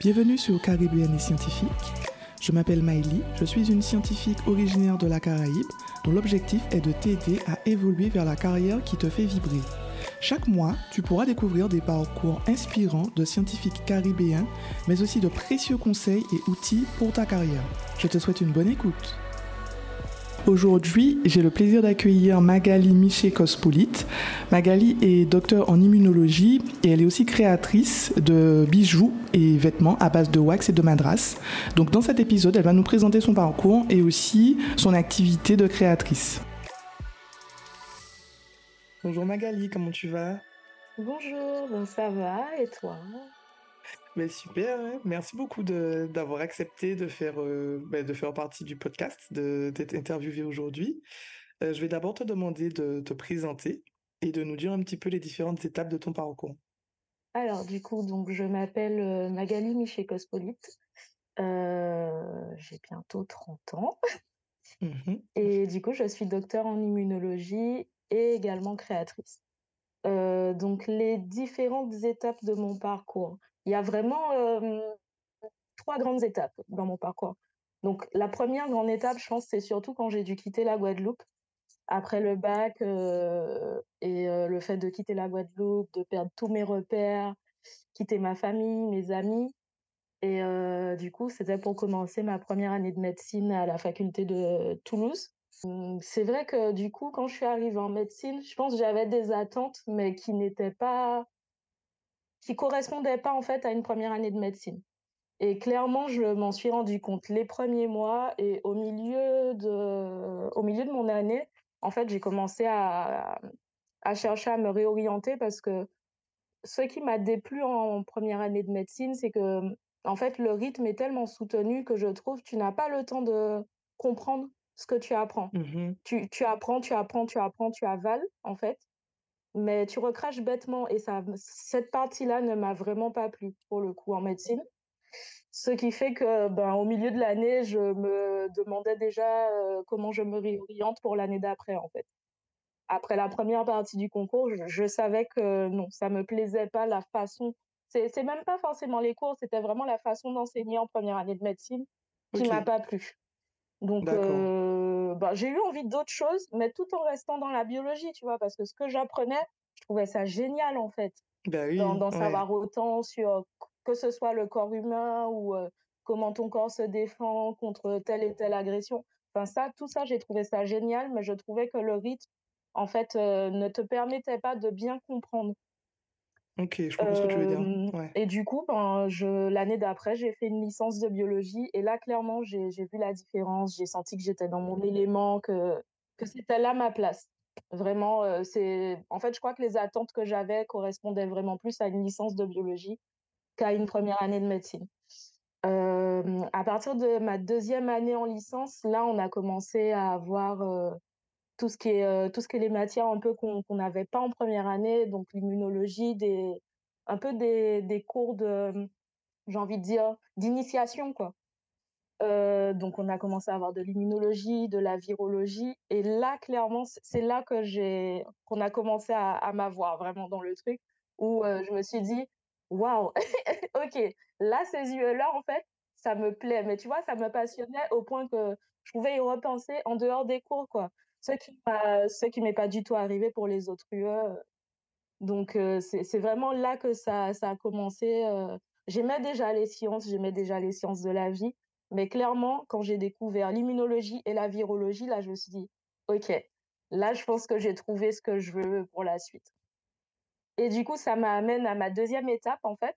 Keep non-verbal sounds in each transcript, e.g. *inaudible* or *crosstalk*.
Bienvenue sur Caribéenne et Scientifique. Je m'appelle Maïli, je suis une scientifique originaire de la Caraïbe dont l'objectif est de t'aider à évoluer vers la carrière qui te fait vibrer. Chaque mois, tu pourras découvrir des parcours inspirants de scientifiques caribéens, mais aussi de précieux conseils et outils pour ta carrière. Je te souhaite une bonne écoute. Aujourd'hui, j'ai le plaisir d'accueillir Magali Miché-Cospolite. Magali est docteur en immunologie et elle est aussi créatrice de bijoux et vêtements à base de wax et de madras. Donc dans cet épisode, elle va nous présenter son parcours et aussi son activité de créatrice. Bonjour Magali, comment tu vas? Bonjour, ça va et toi? Mais super, hein. merci beaucoup d'avoir accepté de faire, euh, ben, de faire partie du podcast, d'être interviewé aujourd'hui. Euh, je vais d'abord te demander de te présenter et de nous dire un petit peu les différentes étapes de ton parcours. Alors, du coup, donc, je m'appelle euh, Magali Miché-Cospolite. j'ai bientôt 30 ans. Mmh et du coup, je suis docteur en immunologie et également créatrice. donc, les différentes étapes de mon parcours. Il y a vraiment trois grandes étapes dans mon parcours. Donc, la première grande étape, je pense, c'est surtout quand j'ai dû quitter la Guadeloupe après le bac et le fait de quitter la Guadeloupe, de perdre tous mes repères, quitter ma famille, mes amis. Et du coup, c'était pour commencer ma première année de médecine à la faculté de Toulouse. Mmh, c'est vrai que du coup, quand je suis arrivée en médecine, je pense que j'avais des attentes, mais qui n'étaient pas qui correspondait pas en fait à une première année de médecine. Et clairement, je m'en suis rendu compte les premiers mois et au milieu de, au milieu de mon année, en fait, j'ai commencé à, à chercher à me réorienter parce que ce qui m'a déplu en première année de médecine, c'est que en fait, le rythme est tellement soutenu que je trouve tu n'as pas le temps de comprendre ce que tu apprends. Mmh tu, tu apprends, tu apprends, tu apprends, tu avales, en fait mais tu recraches bêtement et ça, cette partie-là ne m'a vraiment pas plu pour le coup en médecine. Ce qui fait que, ben, au milieu de l'année, je me demandais déjà comment je me réoriente pour l'année d'après, en fait. Après la première partie du concours, je, savais que non, ça me plaisait pas la façon. C'est, c'est même pas forcément les cours, c'était vraiment la façon d'enseigner en première année de médecine qui m'a pas plu. Donc, bah, j'ai eu envie d'autres choses, mais tout en restant dans la biologie, tu vois, parce que ce que j'apprenais, je trouvais ça génial, en fait, bah d'en savoir autant sur que ce soit le corps humain ou comment ton corps se défend contre telle et telle agression. Enfin, ça, tout ça, j'ai trouvé ça génial, mais je trouvais que le rythme, en fait, ne te permettait pas de bien comprendre. OK, je comprends ce que tu veux dire. et du coup, ben, je l'année d'après, j'ai fait une licence de biologie et là, clairement, j'ai vu la différence. J'ai senti que j'étais dans mon élément, que que c'était là ma place. Vraiment, c'est en fait, je crois que les attentes que j'avais correspondaient vraiment plus à une licence de biologie qu'à une première année de médecine. à partir de ma deuxième année en licence, là, on a commencé à avoir, tout ce qui est tout ce qui est les matières un peu qu'on n'avait pas en première année, donc l'immunologie, des un peu des, des cours de j'ai envie de dire d'initiation quoi. donc on a commencé à avoir de l'immunologie, de la virologie et là clairement c'est là que j'ai qu'on a commencé à, m'avoir vraiment dans le truc où je me suis dit waouh *laughs* ok là ces yeux là en fait ça me plaît mais tu vois ça me passionnait au point que je pouvais y repenser en dehors des cours quoi ce qui ce qui m'est pas du tout arrivé pour les autres UE. Donc c'est vraiment là que ça ça a commencé, j'aimais déjà les sciences, j'aimais déjà les sciences de la vie, mais clairement quand j'ai découvert l'immunologie et la virologie, là je me suis dit: «OK, là je pense que j'ai trouvé ce que je veux pour la suite». Et du coup, ça m'amène à ma deuxième étape en fait,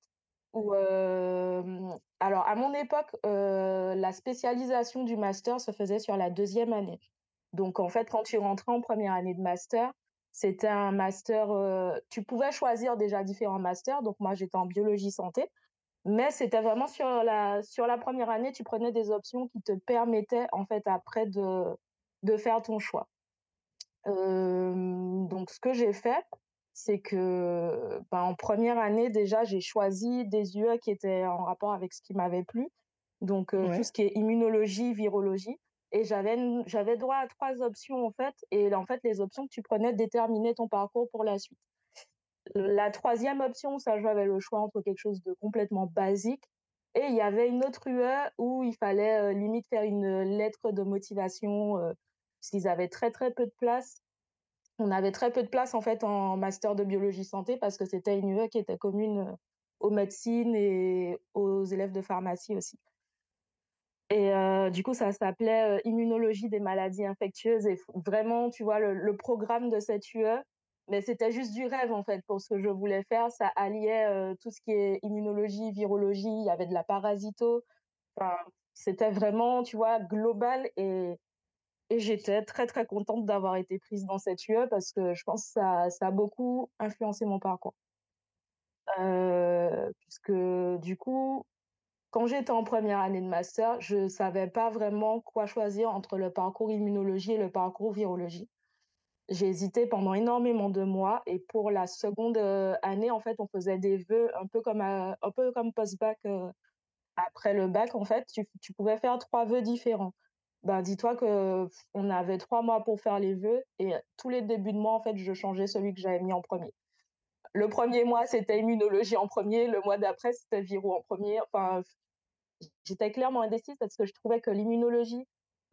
où, alors à mon époque, la spécialisation du master se faisait sur la deuxième année. Donc, en fait, quand tu rentrais en première année de master, c'était un master, euh, tu pouvais choisir déjà différents masters. Donc, moi, j'étais en biologie santé. Mais c'était vraiment sur la, sur la première année, tu prenais des options qui te permettaient, en fait, après de, de faire ton choix. Euh, donc, ce que j'ai fait, c'est que ben, en première année, déjà, j'ai choisi des UE qui étaient en rapport avec ce qui m'avait plu. Donc, euh, tout ce qui est immunologie, virologie. Et j'avais, j'avais droit à trois options, en fait. Et en fait, les options que tu prenais déterminaient ton parcours pour la suite. La troisième option, ça, j'avais le choix entre quelque chose de complètement basique Et il y avait une autre UE où il fallait limite faire une lettre de motivation parce qu'ils avaient très très peu de place. On avait très peu de place en fait en master de biologie santé parce que c'était une UE qui était commune aux médecines et aux élèves de pharmacie aussi. Et du coup, ça s'appelait immunologie des maladies infectieuses. Et vraiment, tu vois, le, programme de cette UE, mais c'était juste du rêve en fait pour ce que je voulais faire. Ça alliait tout ce qui est immunologie, virologie. Il y avait de la parasito. Enfin, c'était vraiment, tu vois, global. Et, et j'étais très très contente d'avoir été prise dans cette UE parce que je pense que ça, ça a beaucoup influencé mon parcours. puisque du coup, quand j'étais en première année de master, je ne savais pas vraiment quoi choisir entre le parcours immunologie et le parcours virologie. J'ai hésité pendant énormément de mois et pour la seconde euh, année, en fait, on faisait des vœux un peu comme, euh, un peu comme post-bac. Euh, après le bac, en fait, tu, tu, pouvais faire trois vœux différents. Ben, dis-toi que on avait trois mois pour faire les vœux et tous les débuts de mois, en fait, je changeais celui que j'avais mis en premier. Le premier mois, c'était immunologie en premier. Le mois d'après, c'était viro en premier. Enfin, j'étais clairement indécise parce que je trouvais que l'immunologie,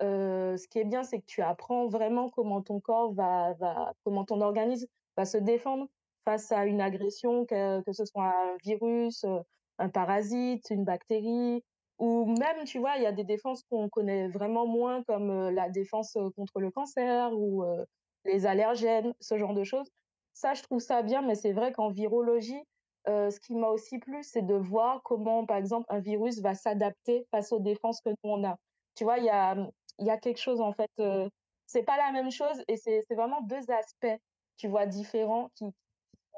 euh, ce qui est bien, c'est que tu apprends vraiment comment ton corps va, comment ton organisme va se défendre face à une agression, que, que ce soit un virus, euh, un parasite, une bactérie, ou même, tu vois, il y a des défenses qu'on connaît vraiment moins, comme euh, la défense contre le cancer ou les allergènes, ce genre de choses. Ça, je trouve ça bien, mais c'est vrai qu'en virologie, ce qui m'a aussi plu, c'est de voir comment, par exemple, un virus va s'adapter face aux défenses que nous on a. Tu vois, il y a, a quelque chose en fait. c'est pas la même chose et c'est vraiment deux aspects, tu vois, différents qui,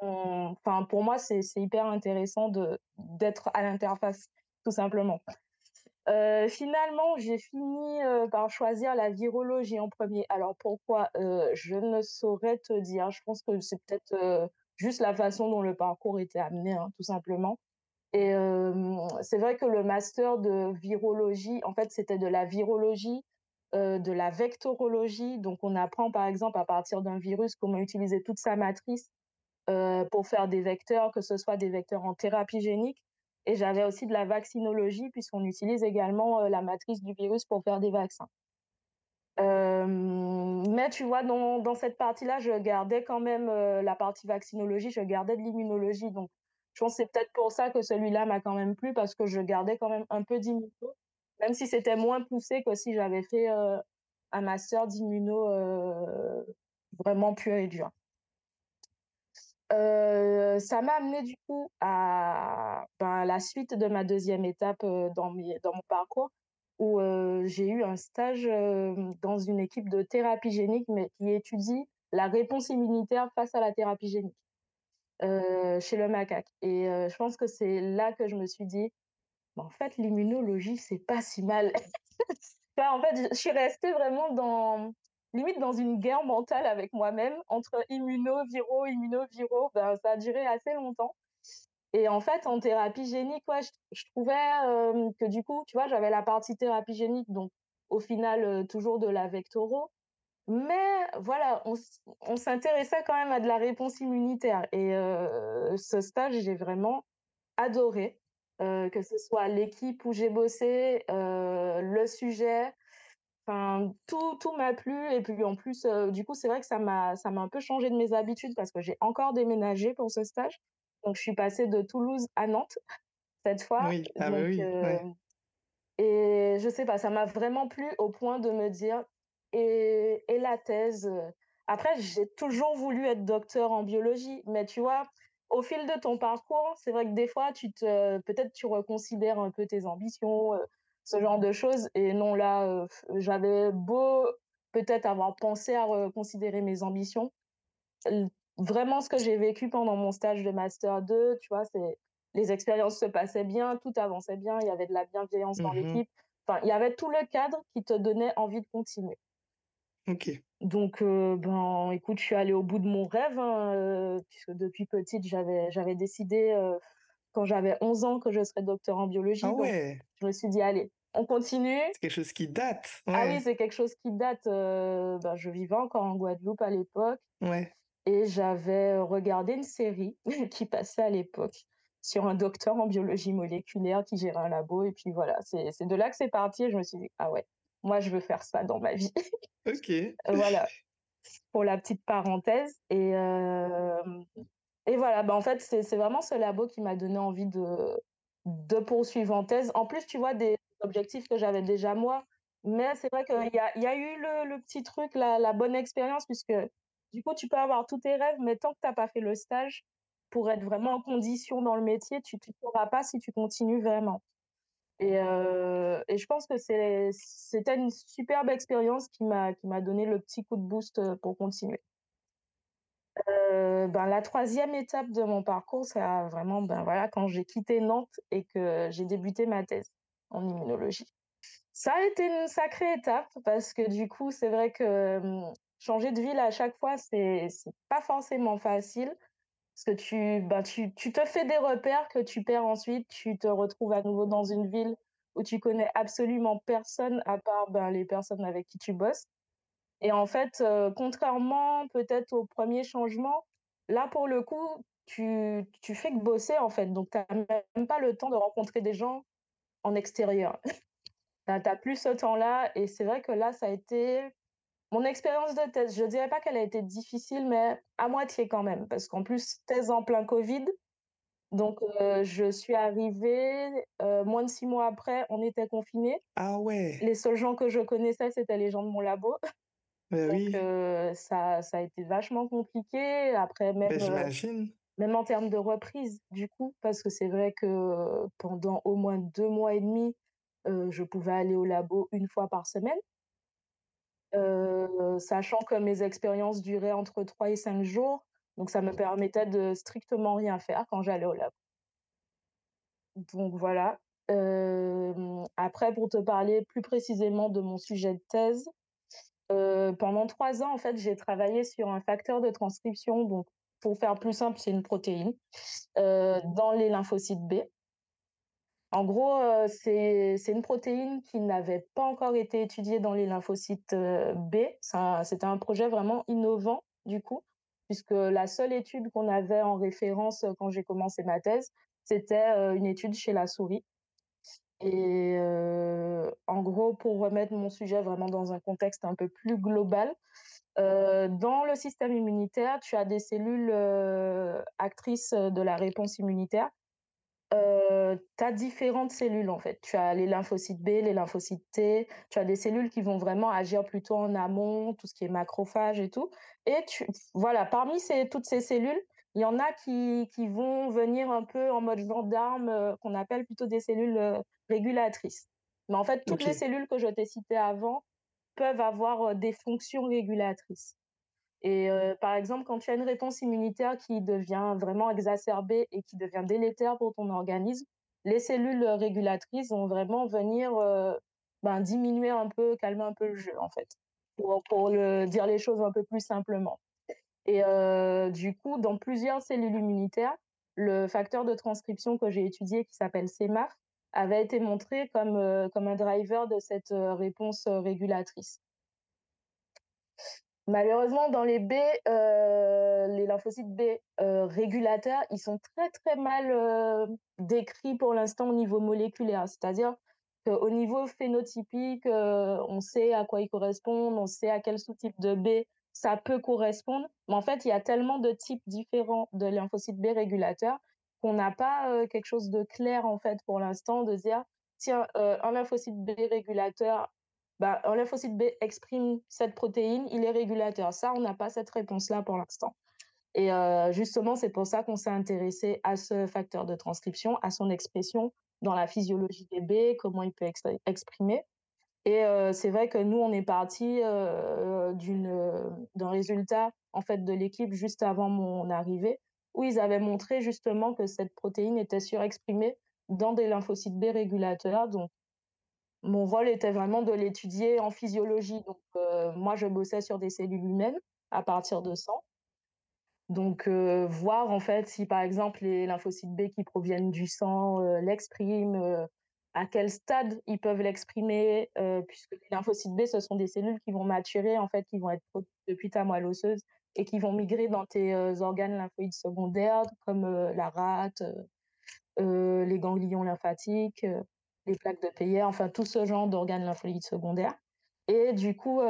enfin, pour moi, c'est hyper intéressant d'être à l'interface, tout simplement. finalement, j'ai fini par choisir la virologie en premier. Alors pourquoi? Je ne saurais te dire. Je pense que c'est peut-être juste la façon dont le parcours était amené, hein, tout simplement. Et c'est vrai que le master de virologie, en fait, c'était de la virologie, de la vectorologie. Donc, on apprend, par exemple, à partir d'un virus, comment utiliser toute sa matrice pour faire des vecteurs, que ce soit des vecteurs en thérapie génique. Et j'avais aussi de la vaccinologie, puisqu'on utilise également la matrice du virus pour faire des vaccins mais tu vois, dans, cette partie-là, je gardais quand même la partie vaccinologie, je gardais de l'immunologie. Donc, je pense que c'est peut-être pour ça que celui-là m'a quand même plu, parce que je gardais quand même un peu d'immuno, même si c'était moins poussé que si j'avais fait un master d'immuno vraiment pur et dur. ça m'a amené du coup à ben, la suite de ma deuxième étape dans mon parcours, où j'ai eu un stage dans une équipe de thérapie génique, mais qui étudie la réponse immunitaire face à la thérapie génique chez le macaque. Et je pense que c'est là que je me suis dit, en fait, l'immunologie, c'est pas si mal. *laughs* en fait, je suis restée vraiment dans, limite dans une guerre mentale avec moi-même entre immuno, viro, immuno, viro. Ben, ça a duré assez longtemps. Et en fait, en thérapie génique, ouais, je, trouvais que du coup, tu vois, j'avais la partie thérapie génique, donc au final, toujours de la vectoro. Mais voilà, on, s'intéressait quand même à de la réponse immunitaire. Et ce stage, j'ai vraiment adoré, que ce soit l'équipe où j'ai bossé, le sujet. Enfin, tout, tout m'a plu. Et puis en plus, du coup, c'est vrai que ça m'a un peu changé de mes habitudes parce que j'ai encore déménagé pour ce stage. Donc, je suis passée de Toulouse à Nantes cette fois. Oui, ah bah oui. Euh, et je sais pas, ça m'a vraiment plu au point de me dire, et, et la thèse Après, j'ai toujours voulu être docteur en biologie, mais tu vois, au fil de ton parcours, c'est vrai que des fois, tu te, peut-être tu reconsidères un peu tes ambitions, euh, ce genre de choses. Et non, là, euh, j'avais beau peut-être avoir pensé à reconsidérer mes ambitions vraiment ce que j'ai vécu pendant mon stage de master 2, tu vois, c'est les expériences se passaient bien, tout avançait bien, il y avait de la bienveillance dans mmh l'équipe. Enfin, il y avait tout le cadre qui te donnait envie de continuer. Ok. Donc, ben, écoute, je suis allée au bout de mon rêve, hein, puisque depuis petite, j'avais, j'avais décidé, quand j'avais 11 ans, que je serais docteur en biologie. Ah ouais. je me suis dit, allez, on continue. C'est quelque chose qui date. Ah oui, c'est quelque chose qui date. ben, je vivais encore en Guadeloupe à l'époque. Ouais et j'avais regardé une série *laughs* qui passait à l'époque. sur un docteur en biologie moléculaire qui gérait un labo. Et puis voilà, c'est de là que c'est parti. Et je me suis dit, ah ouais, moi, je veux faire ça dans ma vie. Ok. *laughs* voilà, pour la petite parenthèse. Et, et voilà, bah, en fait, c'est vraiment ce labo qui m'a donné envie de, de poursuivre en thèse. En plus, tu vois, des objectifs que j'avais déjà moi. Mais c'est vrai qu'il y a, y a eu le, le petit truc, la, la bonne expérience, puisque du coup, tu peux avoir tous tes rêves, mais tant que tu n'as pas fait le stage, pour être vraiment en condition dans le métier, tu ne pourras pas si tu continues vraiment. Et, euh, je pense que c'était une superbe expérience qui m'a donné le petit coup de boost euh, pour continuer. Euh, ben, la troisième étape de mon parcours, c'est vraiment ben, voilà, quand j'ai quitté Nantes et que j'ai débuté ma thèse en immunologie. Ça a été une sacrée étape parce que du coup, c'est vrai que hum, changer de ville à chaque fois, c'est pas forcément facile. Parce que tu, ben, tu, tu te fais des repères que tu perds ensuite, tu te retrouves à nouveau dans une ville où tu connais absolument personne à part ben, les personnes avec qui tu bosses. Et en fait, euh, contrairement peut-être au premier changement, là pour le coup, tu, tu fais que bosser en fait. Donc, tu n'as même pas le temps de rencontrer des gens en extérieur. *laughs* tu n'as plus ce temps-là. Et c'est vrai que là, ça a été mon expérience de thèse, je ne dirais pas qu'elle a été difficile, mais à moitié quand même, parce qu'en plus, thèse en plein Covid. Donc, euh, je suis arrivée, euh, moins de six mois après, on était confinés. Ah ouais. Les seuls gens que je connaissais, c'était les gens de mon labo. Ben Donc, oui, euh, ça, ça a été vachement compliqué. Après, ben même, j'imagine. même en termes de reprise, du coup, parce que c'est vrai que pendant au moins deux mois et demi, je pouvais aller au labo une fois par semaine. Euh, sachant que mes expériences duraient entre 3 et 5 jours. Donc, ça me permettait de strictement rien faire quand j'allais au lab. Donc, voilà. Euh, après, pour te parler plus précisément de mon sujet de thèse, euh, pendant trois ans, en fait, j'ai travaillé sur un facteur de transcription. Donc, pour faire plus simple, c'est une protéine dans les lymphocytes B. En gros, euh, c'est une protéine qui n'avait pas encore été étudiée dans les lymphocytes euh, B. C'était un projet vraiment innovant, du coup, puisque la seule étude qu'on avait en référence euh, quand j'ai commencé ma thèse, c'était une étude chez la souris. Et en gros, pour remettre mon sujet vraiment dans un contexte un peu plus global, dans le système immunitaire, tu as des cellules actrices de la réponse immunitaire euh, tu as différentes cellules en fait. Tu as les lymphocytes B, les lymphocytes T, tu as des cellules qui vont vraiment agir plutôt en amont, tout ce qui est macrophage et tout. Et tu, voilà, parmi ces, toutes ces cellules, il y en a qui, qui vont venir un peu en mode gendarme, euh, qu'on appelle plutôt des cellules euh, régulatrices. Mais en fait, toutes les cellules que je t'ai citées avant peuvent avoir des fonctions régulatrices. Et euh, par exemple, quand tu as une réponse immunitaire qui devient vraiment exacerbée et qui devient délétère pour ton organisme, les cellules régulatrices vont vraiment venir euh, ben, diminuer un peu, calmer un peu le jeu, en fait, pour, dire les choses un peu plus simplement. Et euh, du coup, dans plusieurs cellules immunitaires, le facteur de transcription que j'ai étudié, qui s'appelle CMAF, avait été montré comme, comme un driver de cette réponse régulatrice. Malheureusement, dans les B, euh, les lymphocytes B euh, régulateurs, ils sont très très mal euh, décrits pour l'instant au niveau moléculaire. C'est-à-dire qu'au niveau phénotypique, on sait à quoi ils correspondent, on sait à quel sous-type de B ça peut correspondre. Mais en fait, il y a tellement de types différents de lymphocytes B régulateurs qu'on n'a pas quelque chose de clair en fait pour l'instant de dire tiens, un lymphocyte B régulateur bah, un lymphocyte B exprime cette protéine, il est régulateur. Ça, on n'a pas cette réponse-là pour l'instant. Et euh, justement, c'est pour ça qu'on s'est intéressé à ce facteur de transcription, à son expression dans la physiologie des B, comment il peut exprimer. Et euh, c'est vrai que nous, on est parti euh, d'un résultat en fait de l'équipe juste avant mon arrivée, où ils avaient montré justement que cette protéine était surexprimée dans des lymphocytes B régulateurs, donc mon rôle était vraiment de l'étudier en physiologie. Donc, euh, moi, je bossais sur des cellules humaines à partir de sang. Donc, euh, voir en fait si, par exemple, les lymphocytes B qui proviennent du sang euh, l'expriment, à quel stade ils peuvent l'exprimer, puisque les lymphocytes B, ce sont des cellules qui vont maturer, en fait, qui vont être depuis ta moelle osseuse et qui vont migrer dans tes organes lymphoïdes secondaires, comme la rate, les ganglions lymphatiques, les plaques de Peyer, enfin tout ce genre d'organes lympholytiques secondaires. Et du coup,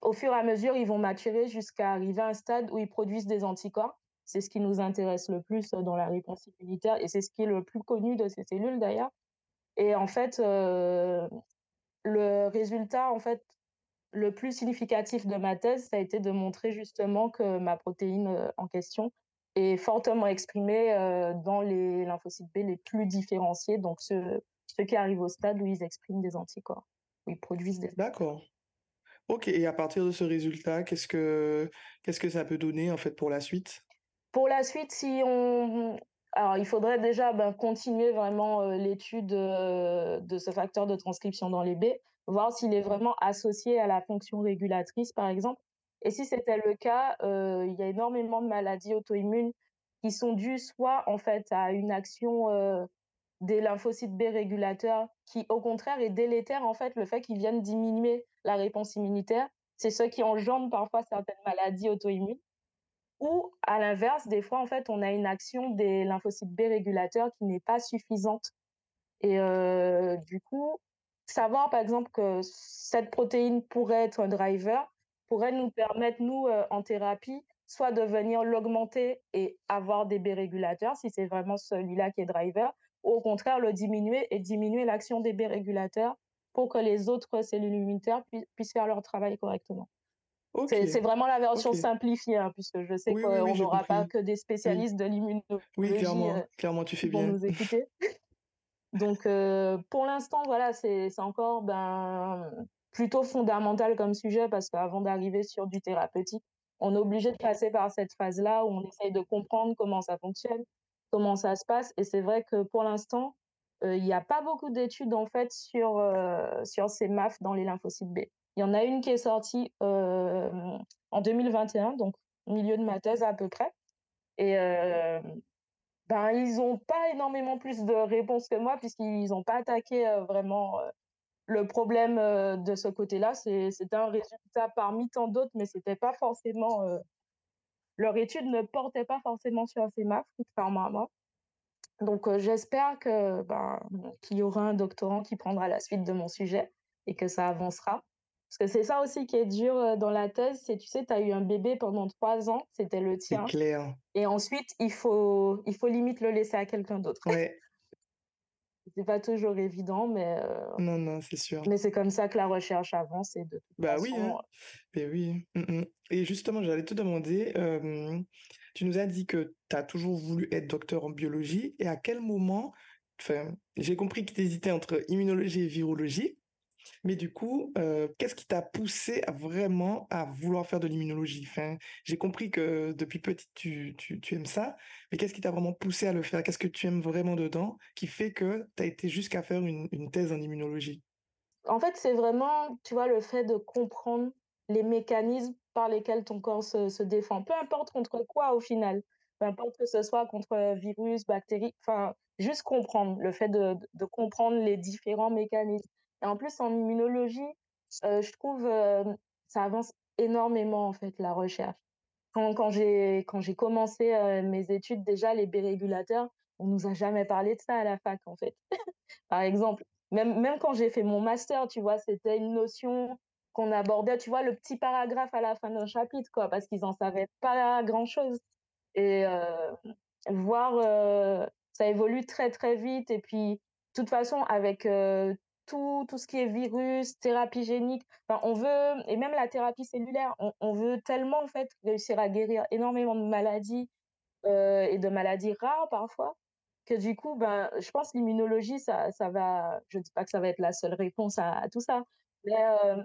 au fur et à mesure, ils vont maturer jusqu'à arriver à un stade où ils produisent des anticorps. C'est ce qui nous intéresse le plus dans la réponse immunitaire et c'est ce qui est le plus connu de ces cellules d'ailleurs. Et en fait, le résultat en fait le plus significatif de ma thèse, ça a été de montrer justement que ma protéine en question est fortement exprimée dans les lymphocytes B les plus différenciés, donc ceux, ceux qui arrivent au stade où ils expriment des anticorps, où ils produisent des. D'accord. Ok, et à partir de ce résultat, qu'est-ce que qu'est-ce que ça peut donner en fait pour la suite? Pour la suite, si on alors il faudrait déjà ben, continuer vraiment l'étude de ce facteur de transcription dans les B, voir s'il est vraiment associé à la fonction régulatrice par exemple. Et si c'était le cas, il y a énormément de maladies auto-immunes qui sont dues soit en fait à une action des lymphocytes B régulateurs qui, au contraire, est délétère en fait le fait qu'ils viennent diminuer la réponse immunitaire. C'est ce qui engendre parfois certaines maladies auto-immunes. Ou à l'inverse, des fois, en fait, on a une action des lymphocytes B régulateurs qui n'est pas suffisante. Et du coup, savoir par exemple que cette protéine pourrait être un driver pourrait nous permettre, nous, en thérapie, soit de venir l'augmenter et avoir des B régulateurs, si c'est vraiment celui-là qui est driver, ou au contraire le diminuer et diminuer l'action des B régulateurs pour que les autres cellules immunitaires puissent faire leur travail correctement. C'est vraiment la version simplifiée, hein, puisque je sais qu'on n'aura pas que des spécialistes de l'immunologie oui, clairement, clairement, tu fais pour bien. nous écouter. *laughs* Donc, pour l'instant, voilà, c'est encore ben, plutôt fondamental comme sujet parce qu'avant d'arriver sur du thérapeutique, on est obligé de passer par cette phase-là où on essaye de comprendre comment ça fonctionne, comment ça se passe. Et c'est vrai que pour l'instant, il n'y a pas beaucoup d'études en fait sur, sur ces MAF dans les lymphocytes B. Il y en a une qui est sortie en 2021, donc milieu de ma thèse à peu près. Et ben, ils n'ont pas énormément plus de réponses que moi, puisqu'ils n'ont pas attaqué vraiment le problème de ce côté-là. C'était un résultat parmi tant d'autres, mais c'était pas forcément. leur étude ne portait pas forcément sur CMAF, contrairement à moi. Donc, j'espère que ben, qu'il y aura un doctorant qui prendra la suite de mon sujet et que ça avancera. Parce que c'est ça aussi qui est dur dans la thèse, c'est tu sais, tu as eu un bébé pendant trois ans, c'était le tien. C'est clair. Et ensuite, il faut, il faut limite le laisser à quelqu'un d'autre. Ouais. C'est pas toujours évident, mais. non, non, c'est sûr. Mais c'est comme ça que la recherche avance et de toute bah façon. oui, hein. Ben oui. Mmh et justement, j'allais te demander, tu nous as dit que tu as toujours voulu être docteur en biologie et à quel moment, enfin, j'ai compris que tu hésitais entre immunologie et virologie. Mais du coup, qu'est-ce qui t'a poussé à vraiment à vouloir faire de l'immunologie? J'ai compris que depuis petite, tu, tu, tu aimes ça, mais qu'est-ce qui t'a vraiment poussé à le faire? Qu'est-ce que tu aimes vraiment dedans qui fait que tu as été jusqu'à faire une, une thèse en immunologie? En fait, c'est vraiment, tu vois, le fait de comprendre les mécanismes par lesquels ton corps se, se défend. Peu importe contre quoi au final. Peu importe que ce soit contre virus, bactéries, enfin, juste comprendre, le fait de, de comprendre les différents mécanismes. Et en plus, en immunologie, je trouve ça avance énormément, en fait, la recherche. Quand, quand j'ai commencé mes études, déjà, les B-régulateurs, on nous a jamais parlé de ça à la fac, en fait. *laughs* Par exemple, même, même quand j'ai fait mon master, tu vois, c'était une notion qu'on abordait, tu vois, le petit paragraphe à la fin d'un chapitre, quoi, parce qu'ils n'en savaient pas grand-chose. Et voir, ça évolue très, très vite. Et puis, de toute façon, avec tout, tout ce qui est virus, thérapie génique. Enfin, on veut, et même la thérapie cellulaire, on, on, veut tellement en fait réussir à guérir énormément de maladies euh, et de maladies rares parfois, que du coup, ben, je pense l'immunologie, ça, ça va, je ne dis pas que ça va être la seule réponse à, tout ça, mais euh,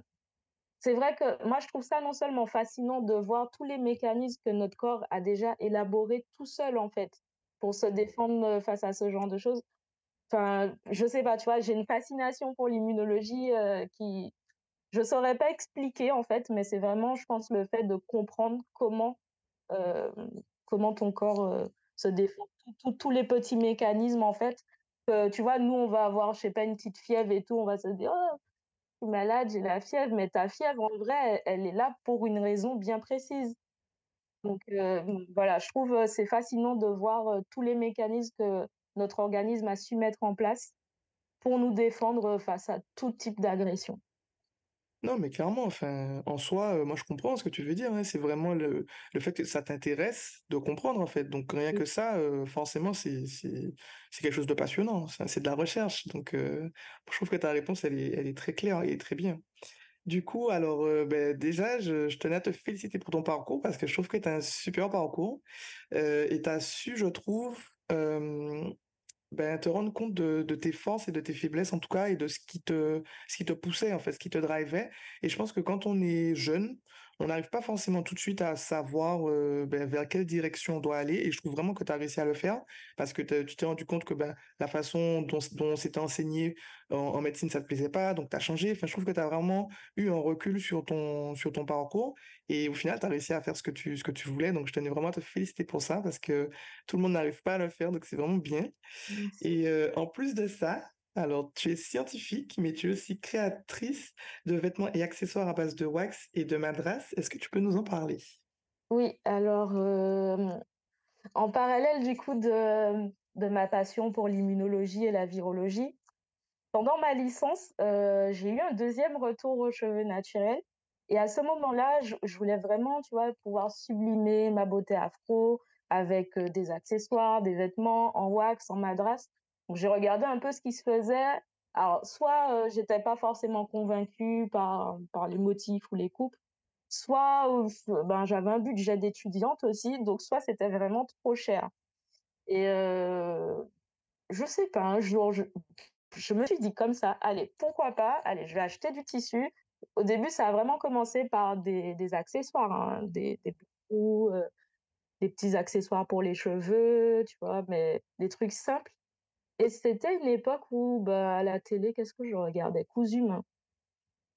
c'est vrai que moi, je trouve ça non seulement fascinant de voir tous les mécanismes que notre corps a déjà élaborés tout seul en fait pour se défendre face à ce genre de choses, Enfin, je sais pas, tu vois, j'ai une fascination pour l'immunologie euh, qui, je saurais pas expliquer en fait, mais c'est vraiment, je pense, le fait de comprendre comment, euh, comment ton corps euh, se défend, tous les petits mécanismes en fait. tu vois, nous, on va avoir, je sais pas, une petite fièvre et tout, on va se dire, oh, je suis malade, j'ai la fièvre, mais ta fièvre, en vrai, elle, est là pour une raison bien précise. Donc voilà, je trouve c'est fascinant de voir tous les mécanismes que notre organisme a su mettre en place pour nous défendre face à tout type d'agression. Non, mais clairement, enfin, en soi, heu, moi je comprends ce que tu veux dire, hein. C'est vraiment le le fait que ça t'intéresse de comprendre, en fait. Donc rien que ça, heu, forcément, c'est quelque chose de passionnant, c'est de la recherche. Donc heu, je trouve que ta réponse, elle est elle est très claire et très bien. Du coup, alors, beh, déjà, je je tenais à te féliciter pour ton parcours parce que je trouve que tu as un super parcours, et tu as su, je trouve, ben, te rendre compte de de tes forces et de tes faiblesses en tout cas et de ce qui te ce qui te poussait en fait, ce qui te drivait. Et je pense que quand on est jeune, on n'arrive pas forcément tout de suite à savoir, heu, ben, vers quelle direction on doit aller et je trouve vraiment que tu as réussi à le faire parce que tu t'es rendu compte que, ben, la façon dont dont c'était enseigné en en médecine, ça te plaisait pas donc tu as changé. Enfin, je trouve que tu as vraiment eu un recul sur ton sur ton parcours et au final, tu as réussi à faire ce que tu ce que tu voulais donc je tenais vraiment à te féliciter pour ça parce que tout le monde n'arrive pas à le faire donc c'est vraiment bien. Merci. Et heu, en plus de ça, alors tu es scientifique, mais tu es aussi créatrice de vêtements et accessoires à base de wax et de madras. Est-ce que tu peux nous en parler? Oui, alors, en parallèle du coup de ma passion pour l'immunologie et la virologie, pendant ma licence, j'ai eu un deuxième retour aux cheveux naturels et à ce moment-là, je voulais vraiment, tu vois, pouvoir sublimer ma beauté afro avec, des accessoires, des vêtements en wax, en madras. Donc j'ai regardé un peu ce qui se faisait. Alors soit, heu, j'étais pas forcément convaincue par par les motifs ou les coupes, soit, ben, j'avais un budget d'étudiante aussi, donc soit c'était vraiment trop cher et heu, je sais pas, un jour, je me suis dit comme ça: «Allez, pourquoi pas? Allez, je vais acheter du tissu». Au début, ça a vraiment commencé par des des accessoires, hein, des des heu, des petits accessoires pour les cheveux, tu vois? Mais des trucs simples et c'était une époque où, bah, à la télé, qu'est-ce que je regardais? Cousu main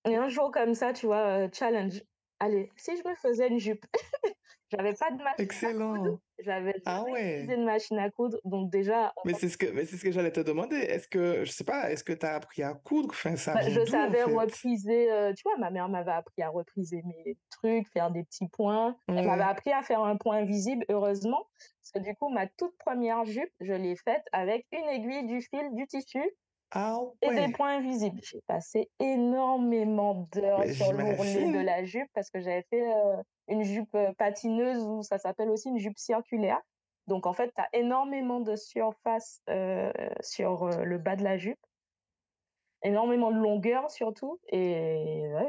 et un jour comme ça, tu vois, heu, challenge: «Allez, si je me faisais une jupe?» *laughs* J'avais pas de machine à coudre, Excellent! j'avais Ah ouais! de machine à coudre, donc déjà, Mais c'est ce que mais c'est ce que j'allais te demander. Est-ce que je sais pas, est-ce que tu as appris à coudre? Enfin, ça Bah, je en savais fait? repriser, heu, tu vois, ma mère m'avait appris à repriser mes trucs, faire des petits points. Elle m'avait appris à faire un point invisible, heureusement, que du coup, ma toute première jupe, je l'ai faite avec une aiguille, du fil, du tissu Ah et des points invisibles. J'ai passé énormément d'heures sur l'ourlet de la jupe parce que j'avais fait, heu, une jupe, heu, patineuse ou ça s'appelle aussi une jupe circulaire. Donc en fait, tu as énormément de surface, heu, sur, le bas de la jupe. Énormément de longueur surtout et ouais,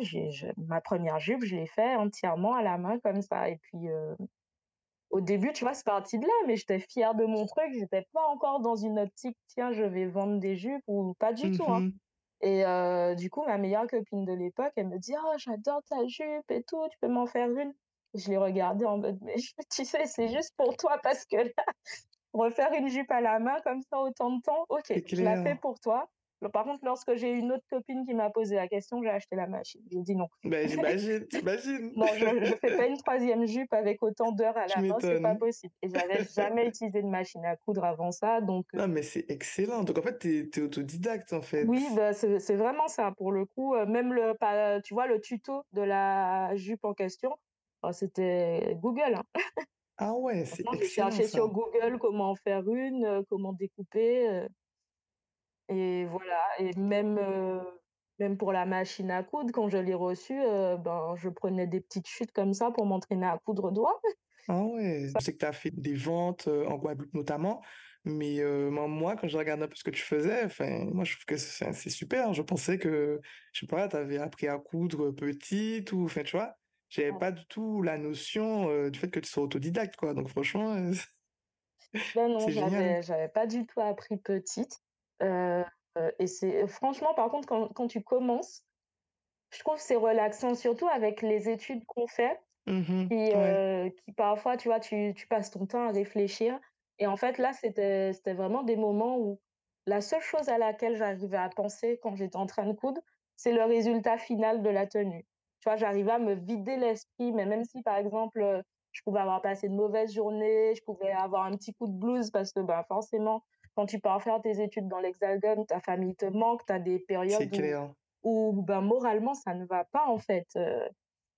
ma première jupe, je l'ai fait entièrement à la main comme ça et puis, au début, tu vois, c'est parti de là, mais j'étais fière de mon truc, j'étais pas encore dans une optique: «Tiens, je vais vendre des jupes» ou pas du tout, hein Mmh et heu, du coup, ma meilleure copine de l'époque, elle me dit: «Oh, j'adore ta jupe et tout, tu peux m'en faire une?» je l'ai regardée en mode: «Mais *laughs* tu sais, c'est juste pour toi parce que là, refaire une jupe à la main comme ça autant de temps, OK, je la fais pour toi». Mais par contre, lorsque j'ai une autre copine qui m'a posé la question, j'ai acheté la machine. J'ai dit: «Non». Ben, *laughs* j'imagine, tu imagines? Non, je je fais pas une troisième jupe avec autant d'heures à la main, c'est pas possible et j'avais *laughs* jamais utilisé de machine à coudre avant ça, donc heu, Non, mais c'est excellent. Donc en fait, tu es autodidacte en fait? oui, bah, c'est vraiment ça pour le coup, heu, même le tu vois, le tuto de la jupe en question, bah, c'était Google, hein. Ah ouais, c'est Franchement, j'ai excellent cherché sur. Google comment en faire une, heu, comment découper, et voilà et même, heu, même pour la machine à coudre, quand je l'ai reçue, heu, ben, je prenais des petites chutes comme ça pour m'entraîner à coudre au doigt. Ah *laughs* ouais, je sais que tu as fait des ventes, heu, en Guadeloupe notamment, mais moi quand je regarde un peu ce que tu faisais, moi, je trouve que c'est super. Je pensais que, je sais pas, tu avais appris à coudre, petite ou enfin, tu vois? J'avais pas du tout la notion, du fait que tu sois autodidacte, quoi, donc franchement, *laughs* Ben non, j'avais pas du tout appris petite, et c'est franchement, par contre, quand quand tu commences, je trouve que c'est relaxant, surtout avec les études qu'on fait Mmh qui, Ouais, heu, qui parfois, tu vois, tu tu passes ton temps à réfléchir et en fait, là, c'était vraiment des moments où la seule chose à laquelle j'arrivais à penser quand j'étais en train de coudre, c'est le résultat final de la tenue. Tu vois, j'arrivais à me vider l'esprit, mais même si, par exemple, je pouvais avoir passé une mauvaise journée, je pouvais avoir un petit coup de blues parce que, bah, forcément, quand tu pars faire tes études dans l'Hexagone, ta famille te manque, tu as des périodes où ben, moralement, ça ne va pas, en fait, heu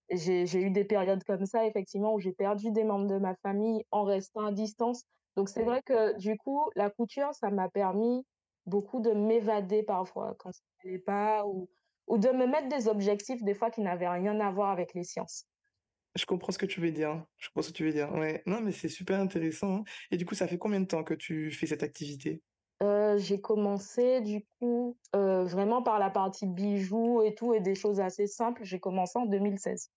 j'ai eu des périodes comme ça effectivement où j'ai perdu des membres de ma famille en restant à distance. Donc c'est vrai que du coup, la couture, ça m'a permis beaucoup de m'évader parfois quand ça allait pas ou ou de me mettre des objectifs des fois qui n'avaient rien à voir avec les sciences. Je comprends ce que tu veux dire. Je comprends ce que tu veux dire. Ouais. Non, mais c'est super intéressant. hein. Et du coup, ça fait combien de temps que tu fais cette activité? Heu, j'ai commencé du coup, heu, vraiment par la partie bijoux et tout et des choses assez simples, j'ai commencé en 2016.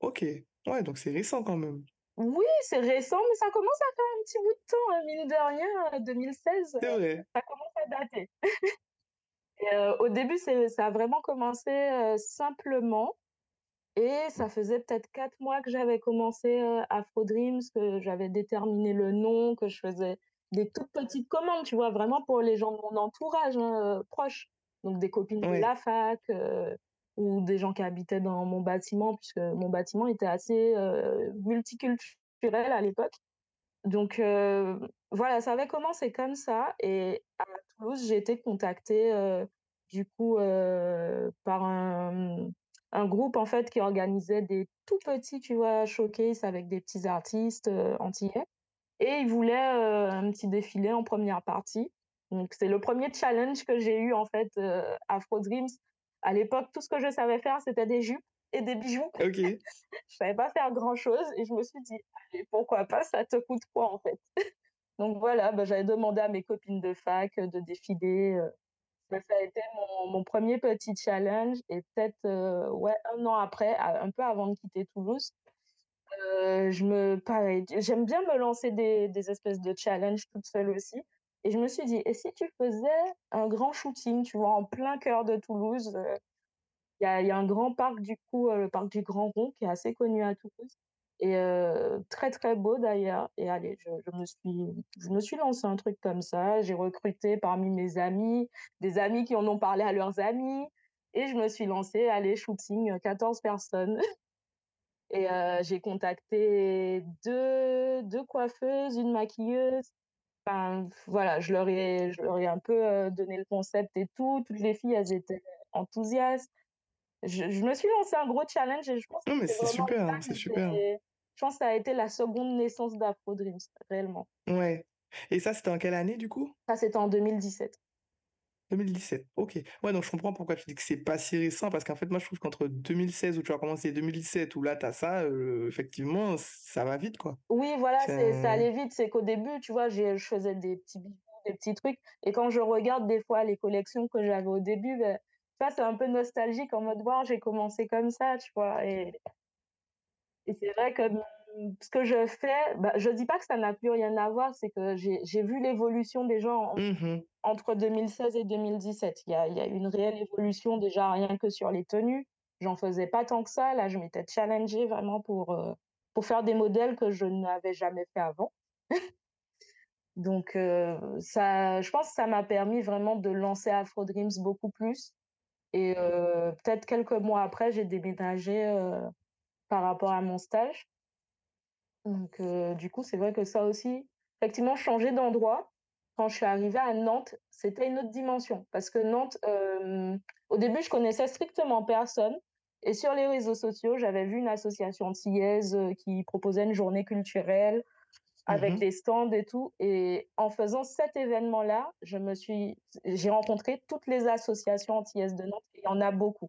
OK. Ouais, donc c'est récent quand même. Oui, c'est récent, mais ça commence à faire un petit bout de temps, hein, mine de rien, heu, 2016, heu, C'est vrai. ça commence à dater. *laughs* Et heu, au début, ça a vraiment commencé, simplement et ça faisait peut-être 4 mois que j'avais commencé, heu, Afro Dreams, que j'avais déterminé le nom, que je faisais des toutes petites commandes, tu vois? Vraiment pour les gens de mon entourage, hein, heu, proche. Donc des copines de la fac, heu, ou des gens qui habitaient dans mon bâtiment, puisque mon bâtiment était assez, multiculturel à l'époque. Donc voilà, ça avait commencé comme ça et à Toulouse, j'ai été contactée, du coup, par un, un groupe en fait qui organisait des tout petits, tu vois, showcase avec des petits artistes, heu, antillais et ils voulaient, heu, un petit défilé en première partie. Donc c'est le premier challenge que j'ai eu en fait, heu, Afro Dreams. À l'époque, tout ce que je savais faire, c'était des jupes et des bijoux. OK. *laughs* Je savais pas faire grand chose et je me suis dit: «Allez, pourquoi pas, ça te coûte quoi en fait?» *laughs* Donc voilà, bah, j'avais demandé à mes copines de fac, heu, de défiler, bah, ça a été mon mon 1 petit challenge et peut-être, heu, ouais, un an après, un peu avant de quitter Toulouse, heu, je me pareil, j'aime bien me lancer des des espèces de challenges toute seule aussi et je me suis dit: «Et si tu faisais un grand shooting?» tu vois? En plein cœur de Toulouse, heu, il y a y a un grand parc du coup, le parc du Grand Rond qui est assez connu à Toulouse et très, très beau d'ailleurs et allez, je je me suis je me suis lancée un truc comme ça. J'ai recruté parmi mes amis, des amis qui en ont parlé à leurs amis et je me suis lancée, allez, shooting, heu, 14 personnes *laughs* et j'ai contacté deux deux coiffeuses, une maquilleuse. Enfin, voilà, je leur ai je leur ai un peu, donné le concept et tout. Toutes les filles, elles étaient enthousiastes. Je je me suis lancé un gros challenge et je pense que Non, mais c'est super, que c'est super. Je pense que ça a été la seconde naissance d'Afro Dreams, réellement. Ouais. Et ça, c'était en quelle année du coup? Ça, c'était en 2017. 2017. OK. Ouais, donc je comprends pourquoi tu dis que c'est pas si récent parce qu'en fait, moi, je trouve qu'entre 2016 où tu as commencé et 2017 où là, tu as ça, heu, effectivement, ça va vite, quoi. Oui, voilà, C'est ça allait vite. C'est qu'au début, tu vois, j'ai je faisais des petits bijoux, des petits trucs et quand je regarde des fois les collections que j'avais au début, tu vois, c'est un peu nostalgique en mode: «Waouh, j'ai commencé comme ça», tu vois? Et et c'est vrai que, mmh, ce que je fais, bah, je dis pas que ça n'a plus rien à voir, c'est que j'ai vu l'évolution des gens mmh Entre 2016 et 2017, il y a y a eu une réelle évolution déjà rien que sur les tenues. J'en faisais pas tant que ça. Là, je m'étais challengée vraiment pour, heu, pour faire des modèles que je n'avais jamais fait avant. *laughs* Donc heu, ça je pense que ça m'a permis vraiment de lancer Afro Dreams beaucoup plus et heu, peut-être quelques mois après, j'ai déménagé, par rapport à mon stage. Donc heu, du coup, c'est vrai que ça aussi, effectivement, changer d'endroit. Quand je suis arrivée à Nantes, c'était une autre dimension parce que Nantes, hem, au début, je connaissais strictement personne et sur les réseaux sociaux, j'avais vu une association antillaise, heu, qui proposait une journée culturelle avec Mmh des stands et tout et en faisant cet événement-là, je me suis j'ai rencontré toutes les associations antillaises de Nantes et il y en a beaucoup.